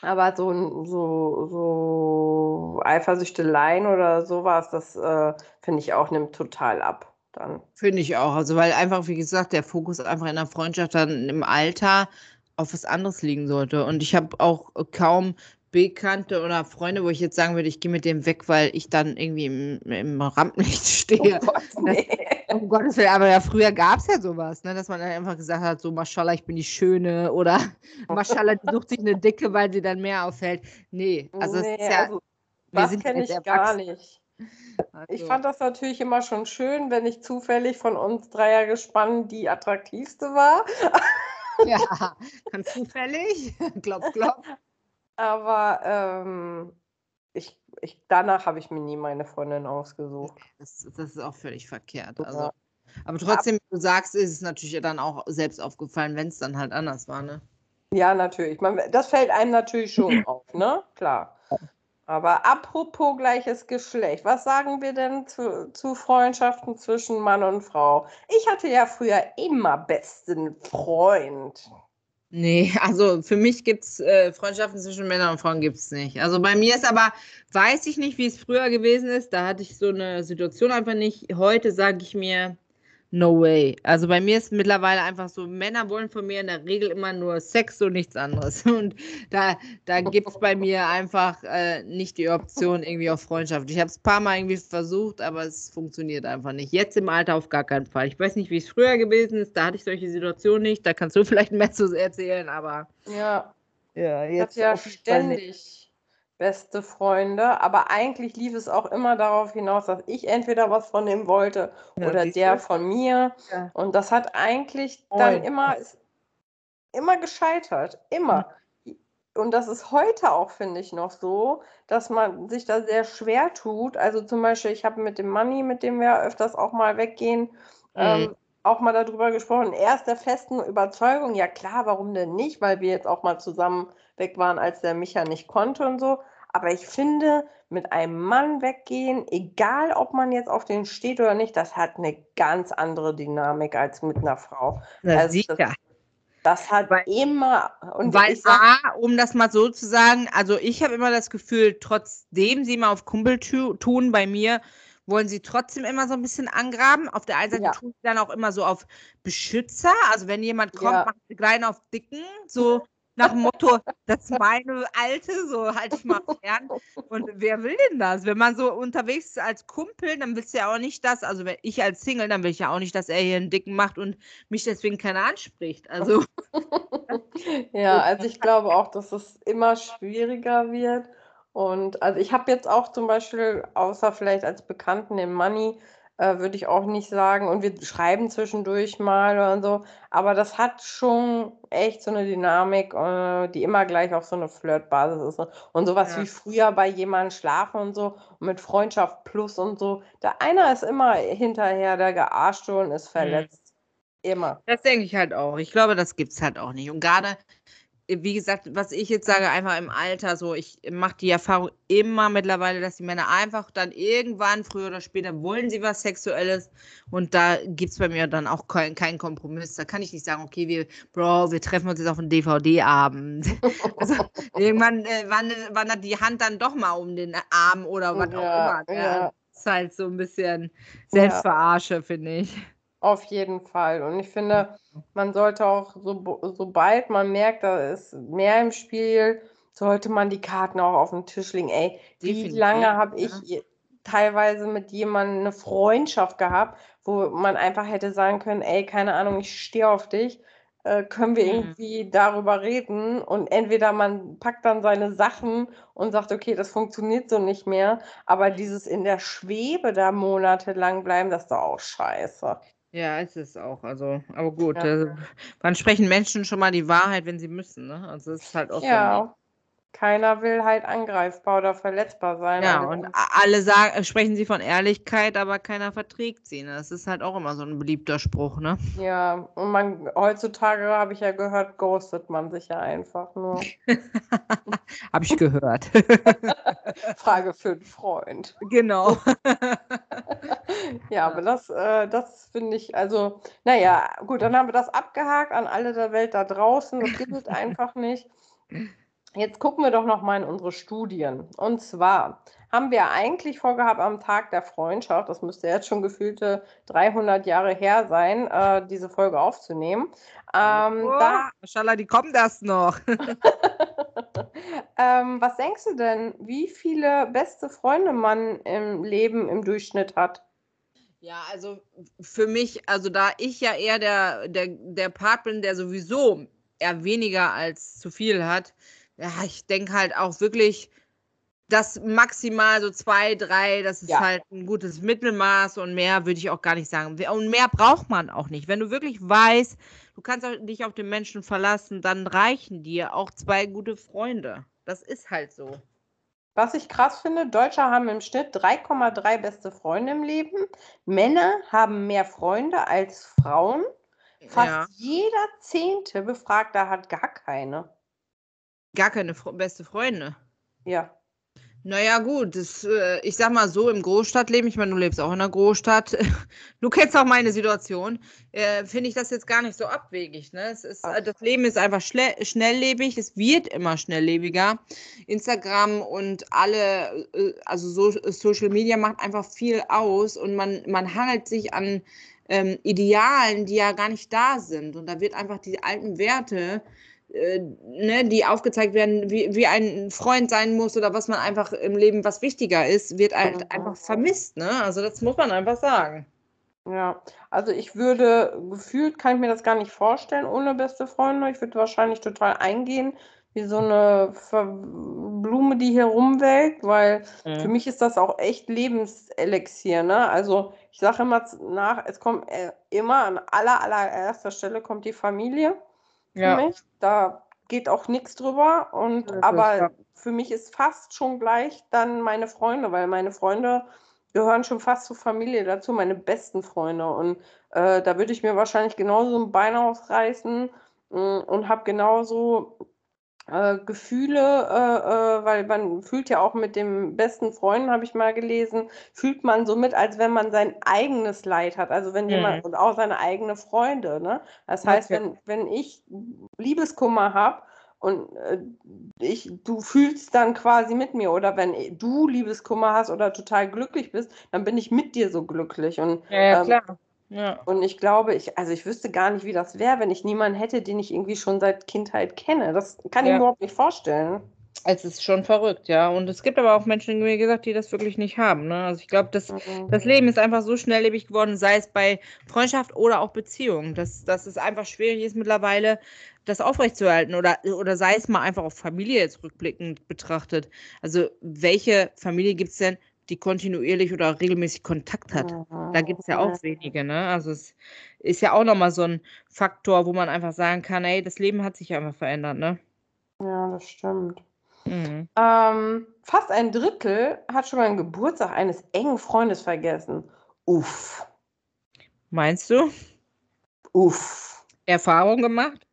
A: Aber so, so, so Eifersüchteleien oder sowas, das äh, finde ich auch, nimmt total ab. Dann.
B: Finde ich auch. Also, weil einfach, wie gesagt, der Fokus einfach in der Freundschaft dann im Alter auf was anderes liegen sollte. Und ich habe auch kaum Bekannte oder Freunde, wo ich jetzt sagen würde, ich gehe mit dem weg, weil ich dann irgendwie im, im Rampenlicht stehe. Oh Gott, nee. das, um Gottes Willen, aber ja, früher gab es ja sowas, ne, dass man dann einfach gesagt hat, so Maschallah, ich bin die Schöne oder Maschallah, die sucht sich eine Dicke, weil sie dann mehr auffällt. Nee, also nee, ist ja, also,
A: das kenne ich gar nicht. Also. Ich fand das natürlich immer schon schön, wenn ich zufällig von uns Dreiergespann die attraktivste war.
B: Ja, ganz zufällig. Klopf, klopf.
A: Aber ähm, ich, ich, danach habe ich mir nie meine Freundin ausgesucht.
B: Das, das ist auch völlig verkehrt. Also, ja. Aber trotzdem, wie du sagst, ist es natürlich dann auch selbst aufgefallen, wenn es dann halt anders war, ne?
A: Ja, natürlich. Man, das fällt einem natürlich schon auf, ne? Klar. Aber apropos gleiches Geschlecht, was sagen wir denn zu, zu, Freundschaften zwischen Mann und Frau? Ich hatte ja früher immer besten Freund.
B: Nee, also für mich gibt es äh, Freundschaften zwischen Männern und Frauen gibt es nicht. Also bei mir ist aber, weiß ich nicht, wie es früher gewesen ist. Da hatte ich so eine Situation einfach nicht. Heute sage ich mir, No way. Also bei mir ist mittlerweile einfach so, Männer wollen von mir in der Regel immer nur Sex und nichts anderes. Und da, da gibt es bei mir einfach äh, nicht die Option irgendwie auf Freundschaft. Ich habe es ein paar Mal irgendwie versucht, aber es funktioniert einfach nicht. Jetzt im Alter auf gar keinen Fall. Ich weiß nicht, wie es früher gewesen ist. Da hatte ich solche Situationen nicht. Da kannst du vielleicht mehr zu erzählen, aber.
A: Ja. Ja, jetzt. Ich hatte ja ständig beste Freunde, aber eigentlich lief es auch immer darauf hinaus, dass ich entweder was von dem wollte ja, oder der von mir. Ja. Und das hat eigentlich Moin. dann immer, immer gescheitert. Immer. Und das ist heute auch, finde ich, noch so, dass man sich da sehr schwer tut. Also zum Beispiel, ich habe mit dem Manni, mit dem wir öfters auch mal weggehen, mhm. ähm, auch mal darüber gesprochen. Er ist der festen Überzeugung, ja klar, warum denn nicht? Weil wir jetzt auch mal zusammen weg waren, als der Micha nicht konnte und so. Aber ich finde, mit einem Mann weggehen, egal ob man jetzt auf den steht oder nicht, das hat eine ganz andere Dynamik als mit einer Frau.
B: Na, also sicher.
A: Das, das hat weil, immer.
B: Und weil A, um das mal so zu sagen, also ich habe immer das Gefühl, trotzdem sie mal auf Kumpel tun bei mir, wollen sie trotzdem immer so ein bisschen angraben. Auf der einen Seite ja. tun sie dann auch immer so auf Beschützer. Also wenn jemand kommt, ja. macht sie klein auf Dicken. So, nach dem Motto, das ist meine alte, so halte ich mal fern. Und wer will denn das? Wenn man so unterwegs ist als Kumpel, dann willst du ja auch nicht das, also wenn ich als Single, dann will ich ja auch nicht, dass er hier einen Dicken macht und mich deswegen keiner anspricht. Also.
A: ja, also ich glaube auch, dass es immer schwieriger wird. Und also ich habe jetzt auch zum Beispiel, außer vielleicht als Bekannten im Money, äh, würde ich auch nicht sagen. Und wir schreiben zwischendurch mal oder so. Aber das hat schon echt so eine Dynamik, äh, die immer gleich auf so eine Flirtbasis ist. Ne? Und sowas ja. wie früher bei jemandem schlafen und so. Und mit Freundschaft plus und so. Der einer ist immer hinterher der gearschte und ist mhm. verletzt. Mhm. Immer.
B: Das denke ich halt auch. Ich glaube, das gibt es halt auch nicht. Und gerade wie gesagt, was ich jetzt sage, einfach im Alter so, ich mache die Erfahrung immer mittlerweile, dass die Männer einfach dann irgendwann, früher oder später, wollen sie was Sexuelles und da gibt es bei mir dann auch keinen kein Kompromiss. Da kann ich nicht sagen, okay, wir, Bro, wir treffen uns jetzt auf einen DVD-Abend. also, irgendwann äh, wandert, wandert, die Hand dann doch mal um den Arm oder was ja, auch immer. Ja. Ja. Das ist halt so ein bisschen Selbstverarsche, finde ich.
A: Auf jeden Fall. Und ich finde, man sollte auch, so, sobald man merkt, da ist mehr im Spiel, sollte man die Karten auch auf den Tisch legen. Ey, wie lange habe ich ja. teilweise mit jemandem eine Freundschaft gehabt, wo man einfach hätte sagen können, ey, keine Ahnung, ich stehe auf dich, äh, können wir
B: Mhm.
A: irgendwie darüber reden und entweder man packt dann seine Sachen und sagt: „Okay, das funktioniert so nicht mehr“, aber dieses in der Schwebe da monatelang bleiben, das ist doch auch scheiße.
B: Ja, ist es auch. Also, aber gut,
A: Ja.
B: also, wann sprechen Menschen schon mal die Wahrheit, wenn sie müssen, ne? Also, das ist halt auch so.
A: Ja, keiner will halt angreifbar oder verletzbar sein.
B: Ja, und alle sagen sprechen sie von Ehrlichkeit, aber keiner verträgt sie, ne? Das ist halt auch immer so 'n beliebter Spruch, ne?
A: Ja, und man heutzutage habe ich ja gehört, ghostet man sich ja einfach nur.
B: Habe ich gehört.
A: Frage für 'n Freund.
B: Genau.
A: Ja, aber das äh, das finde ich also, na ja, gut, dann haben wir das abgehakt an alle der Welt da draußen. Das gibt es einfach nicht. Jetzt gucken wir doch noch mal in unsere Studien. Und zwar haben wir eigentlich vorgehabt, am Tag der Freundschaft, das müsste jetzt schon gefühlte 300 Jahre her sein, äh, diese Folge aufzunehmen. Ähm,
B: Oh,
A: da
B: Maschallah, die kommt erst noch.
A: ähm, was denkst du denn, wie viele beste Freunde man im Leben im Durchschnitt hat?
B: Ja, also für mich, also da ich ja eher der, der, der Part bin, der sowieso eher weniger als zu viel hat, ja, ich denke halt auch wirklich, dass maximal so zwei, drei, das ist
A: Ja.
B: halt ein gutes Mittelmaß und mehr würde ich auch gar nicht sagen. Und mehr braucht man auch nicht. Wenn du wirklich weißt, du kannst dich auf den Menschen verlassen, dann reichen dir auch zwei gute Freunde. Das ist halt so.
A: Was ich krass finde, Deutsche haben im Schnitt 3,3 beste Freunde im Leben. Männer haben mehr Freunde als Frauen. Fast
B: Ja.
A: jeder zehnte Befragter hat gar keine.
B: Gar keine Fre beste Freunde.
A: Ja.
B: Naja, gut, das, äh, ich sag mal so, im Großstadtleben, ich meine, du lebst auch in einer Großstadt, du kennst auch meine Situation, äh, finde ich das jetzt gar nicht so abwegig. Ne? Ist, äh, das Leben ist einfach schnelllebig, es wird immer schnelllebiger. Instagram und alle, äh, also so, Social Media macht einfach viel aus und man, man hangelt sich an ähm, Idealen, die ja gar nicht da sind. Und da wird einfach die alten Werte äh, ne, die aufgezeigt werden, wie, wie ein Freund sein muss oder was man einfach im Leben was wichtiger ist, wird halt
A: Mhm.
B: einfach vermisst. Ne? Also das muss man einfach sagen.
A: Ja, also ich würde, gefühlt kann ich mir das gar nicht vorstellen ohne beste Freunde. Ich würde wahrscheinlich total eingehen, wie so eine Ver Blume, die hier rumwelkt, weil für
B: Mhm.
A: mich ist das auch echt Lebenselixier, ne? Also ich sage immer nach, es kommt äh, immer an aller, allererster Stelle kommt die Familie für
B: Ja.
A: mich. Da geht auch nichts drüber. Und
B: es,
A: aber
B: ja.
A: für mich ist fast schon gleich dann meine Freunde, weil meine Freunde gehören schon fast zur Familie dazu, meine besten Freunde. Und äh, da würde ich mir wahrscheinlich genauso ein Bein ausreißen mh, und habe genauso äh, Gefühle, äh, äh, weil man fühlt ja auch mit dem besten Freund, habe ich mal gelesen, fühlt man so mit, als wenn man sein eigenes Leid hat. Also wenn jemand
B: Mhm.
A: und auch seine eigene Freunde, ne? Das heißt,
B: klar.
A: wenn, wenn ich Liebeskummer habe und äh, ich, du fühlst dann quasi mit mir oder wenn du Liebeskummer hast oder total glücklich bist, dann bin ich mit dir so glücklich. Und
B: Ja, ja,
A: ähm.
B: Ja.
A: und ich glaube, ich, also ich wüsste gar nicht, wie das wäre, wenn ich niemanden hätte, den ich irgendwie schon seit Kindheit kenne. Das kann ich
B: Ja.
A: mir überhaupt nicht vorstellen.
B: Es ist schon verrückt, ja. Und es gibt aber auch Menschen, wie gesagt, die das wirklich nicht haben. Ne? Also ich glaube, das,
A: Mhm.
B: das Leben ist einfach so schnelllebig geworden, sei es bei Freundschaft oder auch Beziehungen, dass, dass es einfach schwierig ist mittlerweile, das aufrechtzuerhalten oder, oder sei es mal einfach auf Familie jetzt rückblickend betrachtet. Also welche Familie gibt es denn, die kontinuierlich oder regelmäßig Kontakt hat? Da gibt es ja auch wenige, ne? Also es ist ja auch nochmal so ein Faktor, wo man einfach sagen kann, ey, das Leben hat sich einfach verändert, ne?
A: Ja, das stimmt.
B: Mhm.
A: Ähm, fast ein Drittel hat schon mal den Geburtstag eines engen Freundes vergessen. Uff,
B: Meinst du?
A: uff.
B: Erfahrung gemacht?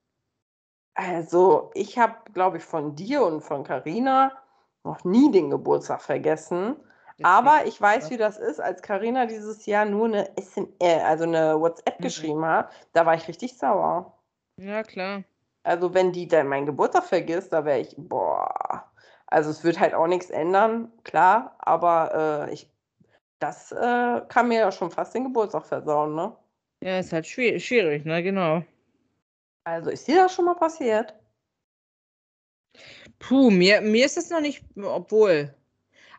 A: Also, ich habe, glaube ich, von dir und von Carina noch nie den Geburtstag vergessen. Aber ich weiß, wie das ist, als Carina dieses Jahr nur eine SM, äh, also eine WhatsApp
B: Mhm.
A: geschrieben hat, da war ich richtig sauer.
B: Ja, klar.
A: Also, wenn die dann meinen Geburtstag vergisst, da wäre ich, boah. Also, es wird halt auch nichts ändern, klar, aber äh, ich, das äh, kann mir ja schon fast den Geburtstag versauen, ne?
B: Ja, ist halt schwierig, schwierig, ne? Genau.
A: Also, ist dir das schon mal passiert?
B: Puh, mir, mir ist es noch nicht, obwohl.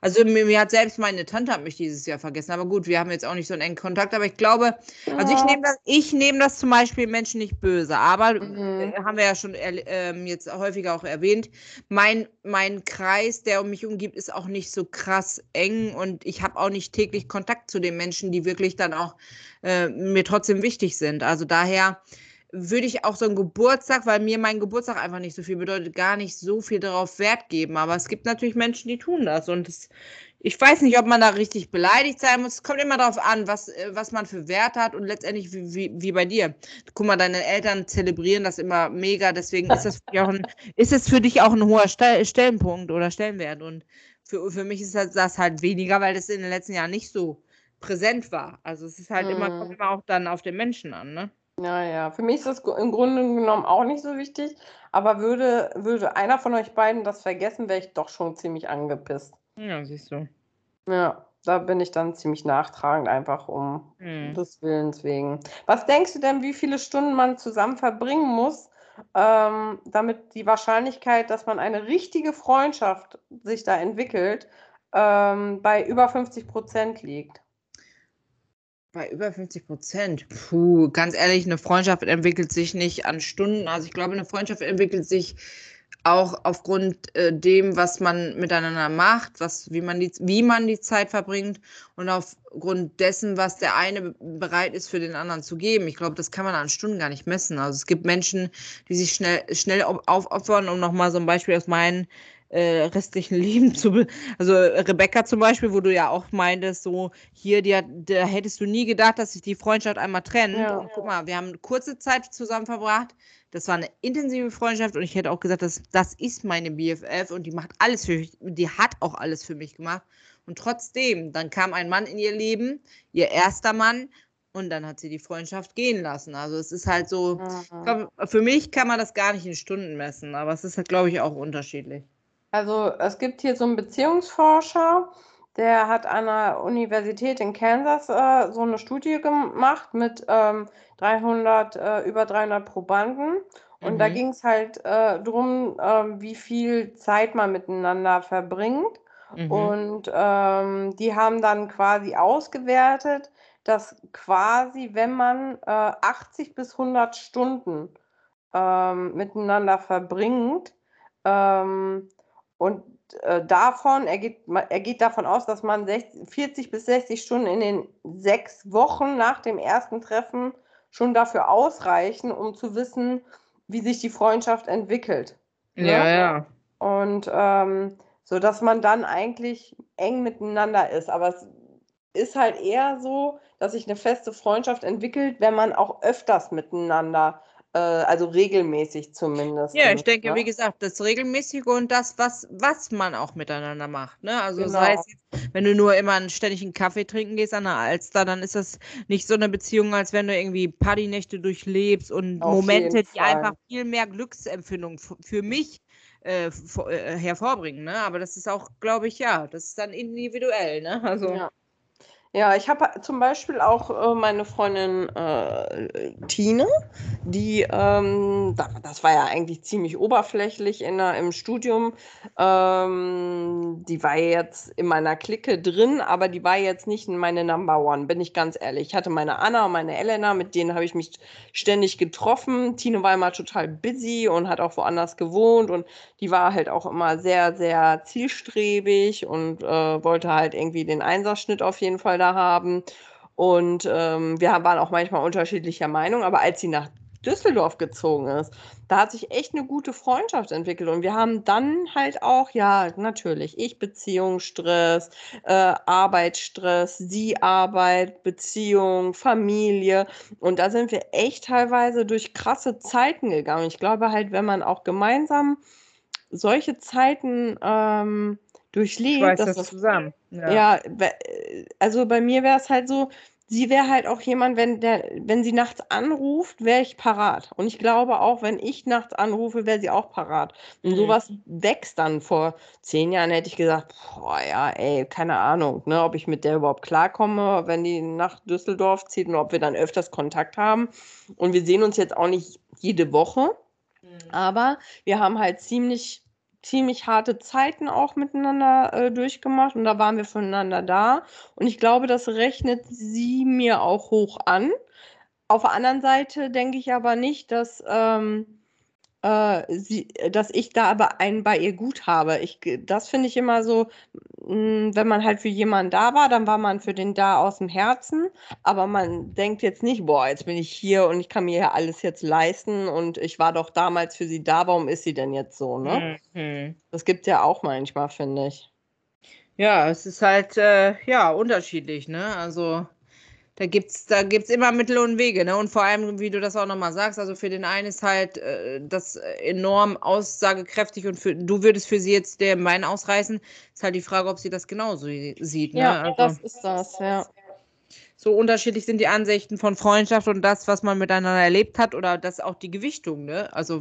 B: Also mir, mir, hat selbst meine Tante hat mich dieses Jahr vergessen. Aber gut, wir haben jetzt auch nicht so einen engen Kontakt. Aber ich glaube, also ich nehme das, ich nehme das zum Beispiel Menschen nicht böse. Aber mhm. äh, haben wir ja schon äh, jetzt häufiger auch erwähnt. Mein, mein Kreis, der um mich umgibt, ist auch nicht so krass eng und ich habe auch nicht täglich Kontakt zu den Menschen, die wirklich dann auch äh, mir trotzdem wichtig sind. Also daher würde ich auch so einen Geburtstag, weil mir mein Geburtstag einfach nicht so viel bedeutet, gar nicht so viel darauf Wert geben. Aber es gibt natürlich Menschen, die tun das. Und das, ich weiß nicht, ob man da richtig beleidigt sein muss. Es kommt immer darauf an, was, äh, was man für Wert hat und letztendlich wie, wie, wie bei dir. Guck mal, deine Eltern zelebrieren das immer mega. Deswegen ist das für, ein, ist es für dich auch ein hoher Stellenpunkt oder Stellenwert. Und für, für mich ist das, das halt weniger, weil das in den letzten Jahren nicht so präsent war. Also es ist halt mhm. immer, kommt immer auch dann auf den Menschen an, ne?
A: Ja, ja. Für mich ist das im Grunde genommen auch nicht so wichtig, aber würde, würde einer von euch beiden das vergessen, wäre ich doch schon ziemlich angepisst.
B: Ja, siehst du.
A: Ja, da bin ich dann ziemlich nachtragend, einfach um hm. des Willens wegen. Was denkst du denn, wie viele Stunden man zusammen verbringen muss, ähm, damit die Wahrscheinlichkeit, dass man eine richtige Freundschaft sich da entwickelt, ähm, bei über 50 Prozent liegt?
B: Bei über 50 Prozent. Puh, ganz ehrlich, eine Freundschaft entwickelt sich nicht an Stunden. Also ich glaube, eine Freundschaft entwickelt sich auch aufgrund äh, dem, was man miteinander macht, was, wie, man die, wie man die Zeit verbringt und aufgrund dessen, was der eine bereit ist, für den anderen zu geben. Ich glaube, das kann man an Stunden gar nicht messen. Also es gibt Menschen, die sich schnell, schnell aufopfern, um nochmal so ein Beispiel aus meinen äh, restlichen Leben zu. Also Rebecca zum Beispiel, wo du ja auch meintest, so hier, die, da hättest du nie gedacht, dass sich die Freundschaft einmal trennt. Ja. Und guck mal, wir haben kurze Zeit zusammen verbracht. Das war eine intensive Freundschaft und ich hätte auch gesagt, dass, das ist meine BFF und die macht alles für mich, die hat auch alles für mich gemacht. Und trotzdem, dann kam ein Mann in ihr Leben, ihr erster Mann, und dann hat sie die Freundschaft gehen lassen. Also es ist halt so, glaub, für mich kann man das gar nicht in Stunden messen, aber es ist halt, glaube ich, auch unterschiedlich.
A: Also es gibt hier so einen Beziehungsforscher, der hat an der Universität in Kansas äh, so eine Studie gemacht mit ähm, 300, äh, über 300 Probanden. Und mhm. da ging es halt äh, darum, äh, wie viel Zeit man miteinander verbringt. Mhm. Und ähm, die haben dann quasi ausgewertet, dass quasi, wenn man 80 äh, bis 100 Stunden ähm, miteinander verbringt, ähm, und äh, davon, er geht, er geht davon aus, dass man 60, 40 bis 60 Stunden in den sechs Wochen nach dem ersten Treffen schon dafür ausreichen, um zu wissen, wie sich die Freundschaft entwickelt.
B: Ne? Ja, ja.
A: Und ähm, so, dass man dann eigentlich eng miteinander ist. Aber es ist halt eher so, dass sich eine feste Freundschaft entwickelt, wenn man auch öfters miteinander also regelmäßig zumindest.
B: Ja, ich denke, ne? wie gesagt, das Regelmäßige und das, was, was man auch miteinander macht. Ne? Also genau. sei es wenn du nur immer einen ständigen Kaffee trinken gehst an der Alster, dann ist das nicht so eine Beziehung, als wenn du irgendwie Partynächte durchlebst und Auf Momente, die einfach viel mehr Glücksempfindung für mich äh, äh, hervorbringen. Ne? Aber das ist auch, glaube ich, ja, das ist dann individuell. Ne? Also.
A: Ja. Ja, ich habe zum Beispiel auch äh, meine Freundin äh, Tine, die, ähm, das war ja eigentlich ziemlich oberflächlich in der, im Studium. Ähm, die war jetzt in meiner Clique drin, aber die war jetzt nicht meine Number One, bin ich ganz ehrlich. Ich hatte meine Anna und meine Elena, mit denen habe ich mich ständig getroffen. Tine war immer total busy und hat auch woanders gewohnt und die war halt auch immer sehr, sehr zielstrebig und äh, wollte halt irgendwie den Einsatzschnitt auf jeden Fall da haben. Und ähm, wir waren auch manchmal unterschiedlicher Meinung, aber als sie nach Düsseldorf gezogen ist, da hat sich echt eine gute Freundschaft entwickelt. Und wir haben dann halt auch, ja, natürlich, ich Beziehungsstress, äh, Arbeitsstress, sie Arbeit, Beziehung, Familie. Und da sind wir echt teilweise durch krasse Zeiten gegangen. Ich glaube halt, wenn man auch gemeinsam solche Zeiten ähm, durchlebt. Schweißt
B: das, das zusammen.
A: Ja, ja also bei mir wäre es halt so, sie wäre halt auch jemand, wenn, der, wenn sie nachts anruft, wäre ich parat. Und ich glaube auch, wenn ich nachts anrufe, wäre sie auch parat. Und mhm. sowas wächst dann. Vor zehn Jahren hätte ich gesagt, boah, ja, ey, keine Ahnung, ne, ob ich mit der überhaupt klarkomme, wenn die nach Düsseldorf zieht und ob wir dann öfters Kontakt haben. Und wir sehen uns jetzt auch nicht jede Woche. Mhm. Aber wir haben halt ziemlich ziemlich harte Zeiten auch miteinander äh, durchgemacht und da waren wir voneinander da. Und ich glaube, das rechnet sie mir auch hoch an. Auf der anderen Seite denke ich aber nicht, dass, ähm, äh, sie, dass ich da aber einen bei ihr gut habe. Ich, das finde ich immer so, mh, mm, wenn man halt für jemanden da war, dann war man für den da aus dem Herzen, aber man denkt jetzt nicht, boah, jetzt bin ich hier und ich kann mir ja alles jetzt leisten und ich war doch damals für sie da, warum ist sie denn jetzt so, ne?
B: Mhm.
A: Das gibt ja auch manchmal, finde ich.
B: Ja, es ist halt, äh, ja, unterschiedlich, ne? Also da gibt es da gibt's immer Mittel und Wege, ne? Und vor allem, wie du das auch nochmal sagst, also für den einen ist halt äh, das enorm aussagekräftig und für, du würdest für sie jetzt den Bein ausreißen. Ist halt die Frage, ob sie das genauso sieht. Ne?
A: Ja,
B: also,
A: das ist das, ja.
B: So unterschiedlich sind die Ansichten von Freundschaft und das, was man miteinander erlebt hat, oder das auch die Gewichtung, ne? Also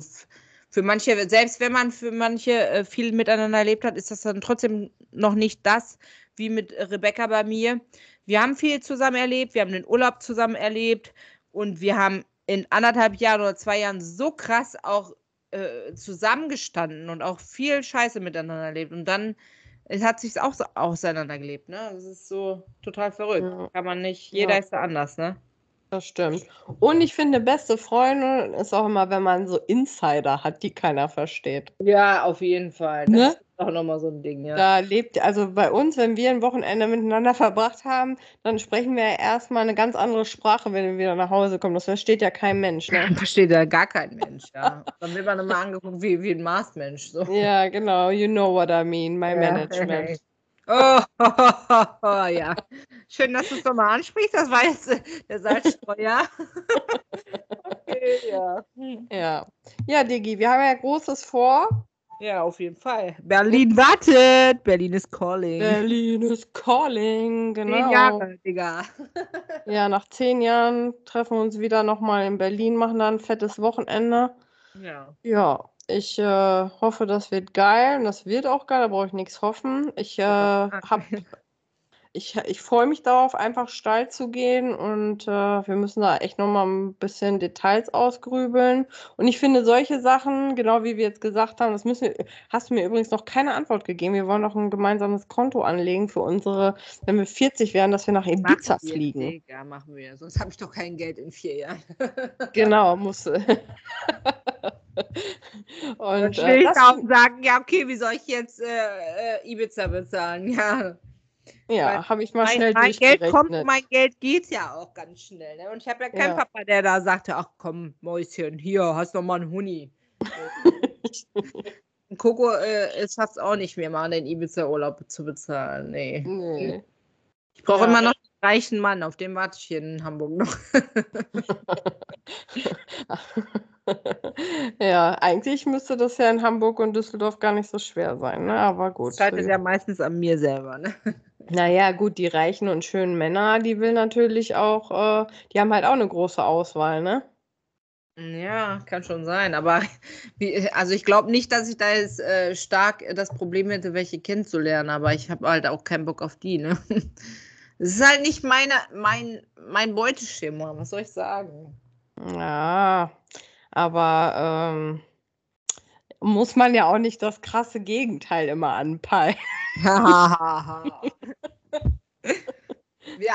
B: für manche, selbst wenn man für manche äh, viel miteinander erlebt hat, ist das dann trotzdem noch nicht das, wie mit Rebecca bei mir. Wir haben viel zusammen erlebt, wir haben den Urlaub zusammen erlebt und wir haben in anderthalb Jahren oder zwei Jahren so krass auch äh, zusammengestanden und auch viel Scheiße miteinander erlebt. Und dann es hat sich auch so auseinandergelebt, ne? Das ist so total verrückt. Ja. Kann man nicht, jeder ja. ist da anders, ne?
A: Das stimmt. Und ich finde, beste Freunde ist auch immer, wenn man so Insider hat, die keiner versteht.
B: Ja, auf jeden Fall.
A: Das ne?
B: ist auch nochmal so ein Ding, ja.
A: Da lebt, also bei uns, wenn wir ein Wochenende miteinander verbracht haben, dann sprechen wir ja erstmal eine ganz andere Sprache, wenn wir wieder nach Hause kommen. Das versteht ja kein Mensch. Ne?
B: Versteht ja gar kein Mensch, ja. dann wird man immer angeguckt wie, wie ein Marsmensch. So.
A: Ja, genau. You know what I mean, my ja, management.
B: Oh, oh, oh, oh, ja. Schön, dass du es nochmal ansprichst. Das war jetzt äh, der Salzstreuer.
A: okay, ja. Ja. Ja, Digi, wir haben ja Großes vor.
B: Ja, auf jeden Fall. Berlin wartet. Berlin ist calling.
A: Berlin ist calling, genau.
B: Zehn Jahre, Digga.
A: ja, nach zehn Jahren treffen wir uns wieder nochmal in Berlin, machen dann ein fettes Wochenende.
B: Ja.
A: Ja, ich äh, hoffe, das wird geil und das wird auch geil, da brauche ich nichts hoffen. Ich äh, ich, ich freue mich darauf, einfach steil zu gehen und äh, wir müssen da echt nochmal ein bisschen Details ausgrübeln. Und ich finde solche Sachen, genau wie wir jetzt gesagt haben, das müssen wir, hast du mir übrigens noch keine Antwort gegeben. Wir wollen noch ein gemeinsames Konto anlegen für unsere, wenn wir 40 werden, dass wir nach Ibiza
B: machen wir,
A: fliegen.
B: Ja, machen wir. Sonst habe ich doch kein Geld in vier Jahren.
A: genau, muss.
B: Und dann äh, ich und sagen, ja, okay, wie soll ich jetzt äh, äh Ibiza bezahlen? Ja.
A: Ja, habe ich mal
B: mein,
A: schnell
B: Mein Geld kommt, mein Geld geht ja auch ganz schnell. Ne? Und ich habe ja keinen ja. Papa, der da sagte, ach komm, Mäuschen, hier, hast noch mal einen Huni. Coco äh, schafft es auch nicht mehr, mal den Ibiza-Urlaub zu bezahlen. Nee.
A: nee.
B: Ich brauche ja. immer noch reichen Mann, auf den warte ich hier in Hamburg noch.
A: Ja, eigentlich müsste das ja in Hamburg und Düsseldorf gar nicht so schwer sein, ne? Aber gut.
B: Das scheitert ja meistens an mir selber, ne?
A: Naja, gut, die reichen und schönen Männer, die will natürlich auch, äh, die haben halt auch eine große Auswahl, ne?
B: Ja, kann schon sein. Aber wie, also ich glaube nicht, dass ich da jetzt äh, stark das Problem hätte, welche kennenzulernen, aber ich habe halt auch keinen Bock auf die, ne? Es ist halt nicht meine, mein, mein Beuteschema, was soll ich sagen?
A: Ja, aber ähm, muss man ja auch nicht das krasse Gegenteil immer anpeilen.
B: Wir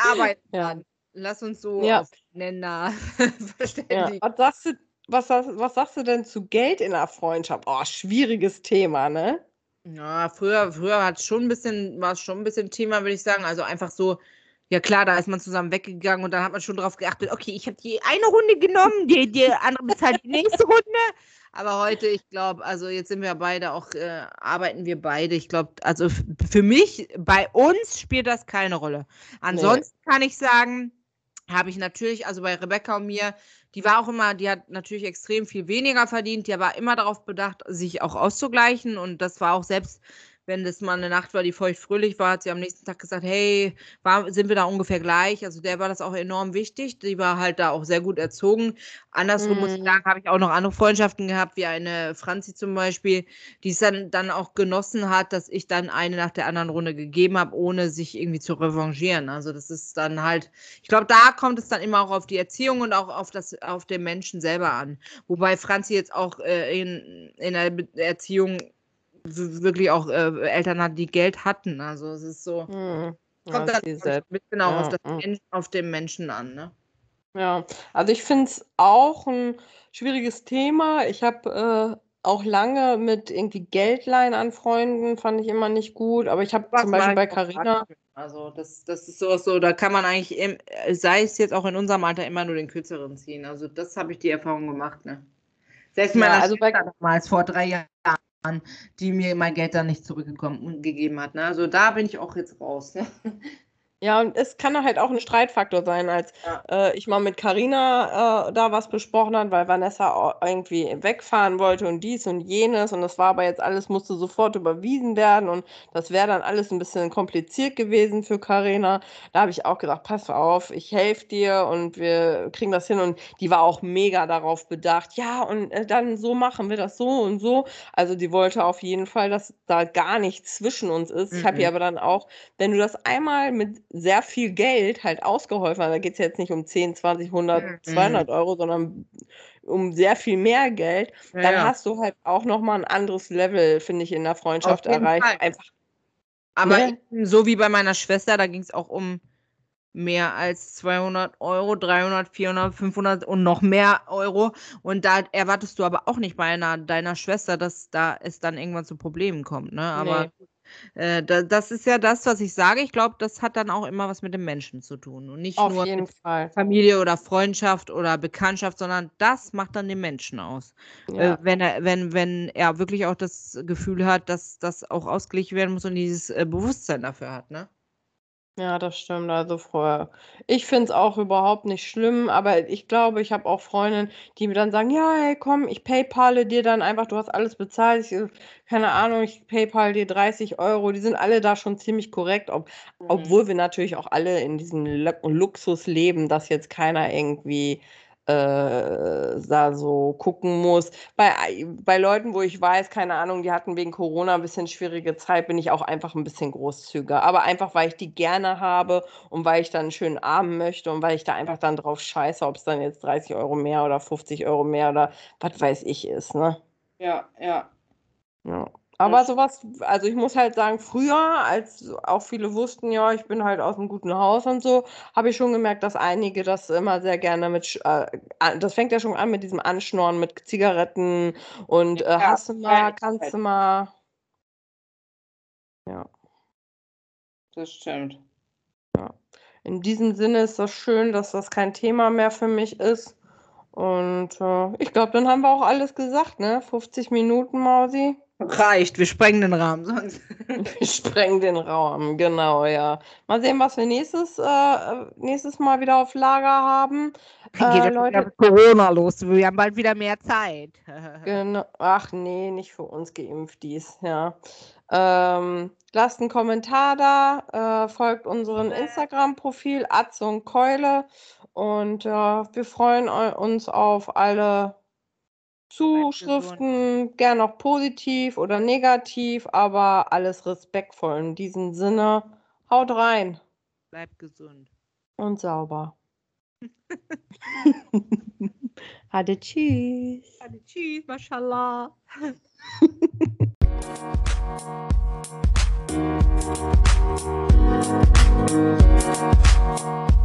B: arbeiten ja. dran. Lass uns so
A: ja.
B: aufeinander
A: verständigen. Ja. Was, sagst du, was, was sagst du denn zu Geld in der Freundschaft? Oh, schwieriges Thema, ne?
B: Ja, früher, früher hat schon ein bisschen, war es schon ein bisschen Thema, würde ich sagen. Also einfach so, ja klar, da ist man zusammen weggegangen und dann hat man schon darauf geachtet, okay, ich habe die eine Runde genommen, die, die andere bezahlt die nächste Runde. Aber heute, ich glaube, also jetzt sind wir beide auch, äh, arbeiten wir beide. Ich glaube, also für mich, bei uns spielt das keine Rolle. Ansonsten nee. kann ich sagen, habe ich natürlich, also bei Rebecca und mir, die war auch immer, die hat natürlich extrem viel weniger verdient, die war immer darauf bedacht, sich auch auszugleichen und das war auch selbst wenn das mal eine Nacht war, die feucht fröhlich war, hat sie am nächsten Tag gesagt, hey, war, sind wir da ungefähr gleich? Also der war das auch enorm wichtig. Die war halt da auch sehr gut erzogen. Andersrum mm. muss ich mhm. sagen, habe ich auch noch andere Freundschaften gehabt, wie eine Franzi zum Beispiel, die es dann, dann auch genossen hat, dass ich dann eine nach der anderen Runde gegeben habe, ohne sich irgendwie zu revanchieren. Also das ist dann halt, ich glaube, da kommt es dann immer auch auf die Erziehung und auch auf das, auf den Menschen selber an. Wobei Franzi jetzt auch äh, in, in der Erziehung wirklich auch äh, Eltern hat, die Geld hatten. Also es ist so.
A: Mhm.
B: Kommt
A: Ja,
B: dann
A: die
B: mit genau auf,
A: Ja,
B: das
A: ja.
B: Mensch, auf den Menschen an, ne?
A: Ja, also ich finde es auch ein schwieriges Thema. Ich habe äh, auch lange mit irgendwie Geldleihen an Freunden, fand ich immer nicht gut. Aber ich habe zum Beispiel bei Carina.
B: Also das, das ist sowas so, da kann man eigentlich, im, sei es jetzt auch in unserem Alter, immer nur den kürzeren ziehen. Also das habe ich die Erfahrung gemacht, ne? Selbst
A: Ja,
B: meiner
A: also bei-
B: Schwester damals, vor drei Jahren, die mir mein Geld dann nicht zurückgekommen gegeben hat. Ne? Also da bin ich auch jetzt raus. Ne?
A: Ja, und es kann halt auch ein Streitfaktor sein, als
B: Ja.
A: äh, ich mal mit Carina äh, da was besprochen hat, weil Vanessa irgendwie wegfahren wollte und dies und jenes und das war aber jetzt alles, musste sofort überwiesen werden und das wäre dann alles ein bisschen kompliziert gewesen für Carina. Da habe ich auch gesagt, pass auf, ich helfe dir und wir kriegen das hin und die war auch mega darauf bedacht, ja und äh, dann so machen wir das so und so. Also die wollte auf jeden Fall, dass da gar nichts zwischen uns ist. Ich habe ihr
B: Mhm.
A: aber dann auch wenn du das einmal mit sehr viel Geld halt ausgeholfen hast, da geht es jetzt nicht um 10, 20, 100,
B: Mhm.
A: 200 Euro, sondern um sehr viel mehr Geld,
B: Ja,
A: dann
B: ja.
A: hast du halt auch nochmal ein anderes Level, finde ich, in der Freundschaft erreicht.
B: Fall.
A: Einfach,
B: Aber
A: Ne?
B: so wie bei meiner Schwester, da ging es auch um mehr als 200 Euro, 300, 400, 500 und noch mehr Euro. Und da erwartest du aber auch nicht bei einer deiner Schwester, dass da es dann irgendwann zu Problemen kommt. Ne? Aber äh, da, das ist ja das, was ich sage. Ich glaube, das hat dann auch immer was mit dem Menschen zu tun und nicht
A: auf
B: nur mit
A: Fall.
B: Familie oder Freundschaft oder Bekanntschaft, sondern das macht dann den Menschen aus.
A: Ja.
B: Äh, wenn er, wenn, wenn er wirklich auch das Gefühl hat, dass das auch ausgeglichen werden muss und dieses äh, Bewusstsein dafür hat, ne?
A: Ja, das stimmt. Also vorher. Ich finde es auch überhaupt nicht schlimm, aber ich glaube, ich habe auch Freundinnen, die mir dann sagen, ja, hey, komm, ich PayPale dir dann einfach, du hast alles bezahlt. Ich, äh, keine Ahnung, ich PayPal dir 30 Euro. Die sind alle da schon ziemlich korrekt, ob,
B: Mhm.
A: obwohl wir natürlich auch alle in diesem Lu Luxus leben, dass jetzt keiner irgendwie äh, da so gucken muss. Bei, bei Leuten, wo ich weiß, keine Ahnung, die hatten wegen Corona ein bisschen schwierige Zeit, bin ich auch einfach ein bisschen großzügiger. Aber einfach, weil ich die gerne habe und weil ich dann einen schönen Abend möchte und weil ich da einfach dann drauf scheiße, ob es dann jetzt 30 Euro mehr oder 50 Euro mehr oder was weiß ich ist, ne?
B: Ja, ja.
A: Ja. Aber sowas, also ich muss halt sagen, früher, als auch viele wussten, ja, ich bin halt aus einem guten Haus und so, habe ich schon gemerkt, dass einige das immer sehr gerne mit, äh, das fängt ja schon an mit diesem Anschnorren mit Zigaretten und äh,
B: Ja,
A: hast du mal, kannst du mal. Ja,
B: Das stimmt.
A: in diesem Sinne ist das schön, dass das kein Thema mehr für mich ist. Und äh, ich glaube, dann haben wir auch alles gesagt, ne? 50 Minuten, Mausi.
B: Reicht, wir sprengen den Rahmen sonst.
A: Wir sprengen den Raum, genau, ja. Mal sehen, was wir nächstes, äh, nächstes Mal wieder auf Lager haben.
B: Dann geht
A: Äh, Leute,
B: mit Corona los. Wir haben bald wieder mehr Zeit.
A: genau. Ach nee, nicht für uns geimpft dies, ja. Ähm, lasst einen Kommentar da, äh, folgt unserem Instagram-Profil Atze und Keule und äh, wir freuen eu- uns auf alle Zuschriften, gern auch positiv oder negativ, aber alles respektvoll. In diesem Sinne, haut rein
B: Bleibt gesund.
A: und sauber. Hade tschüss.
B: Tschüss, mashallah.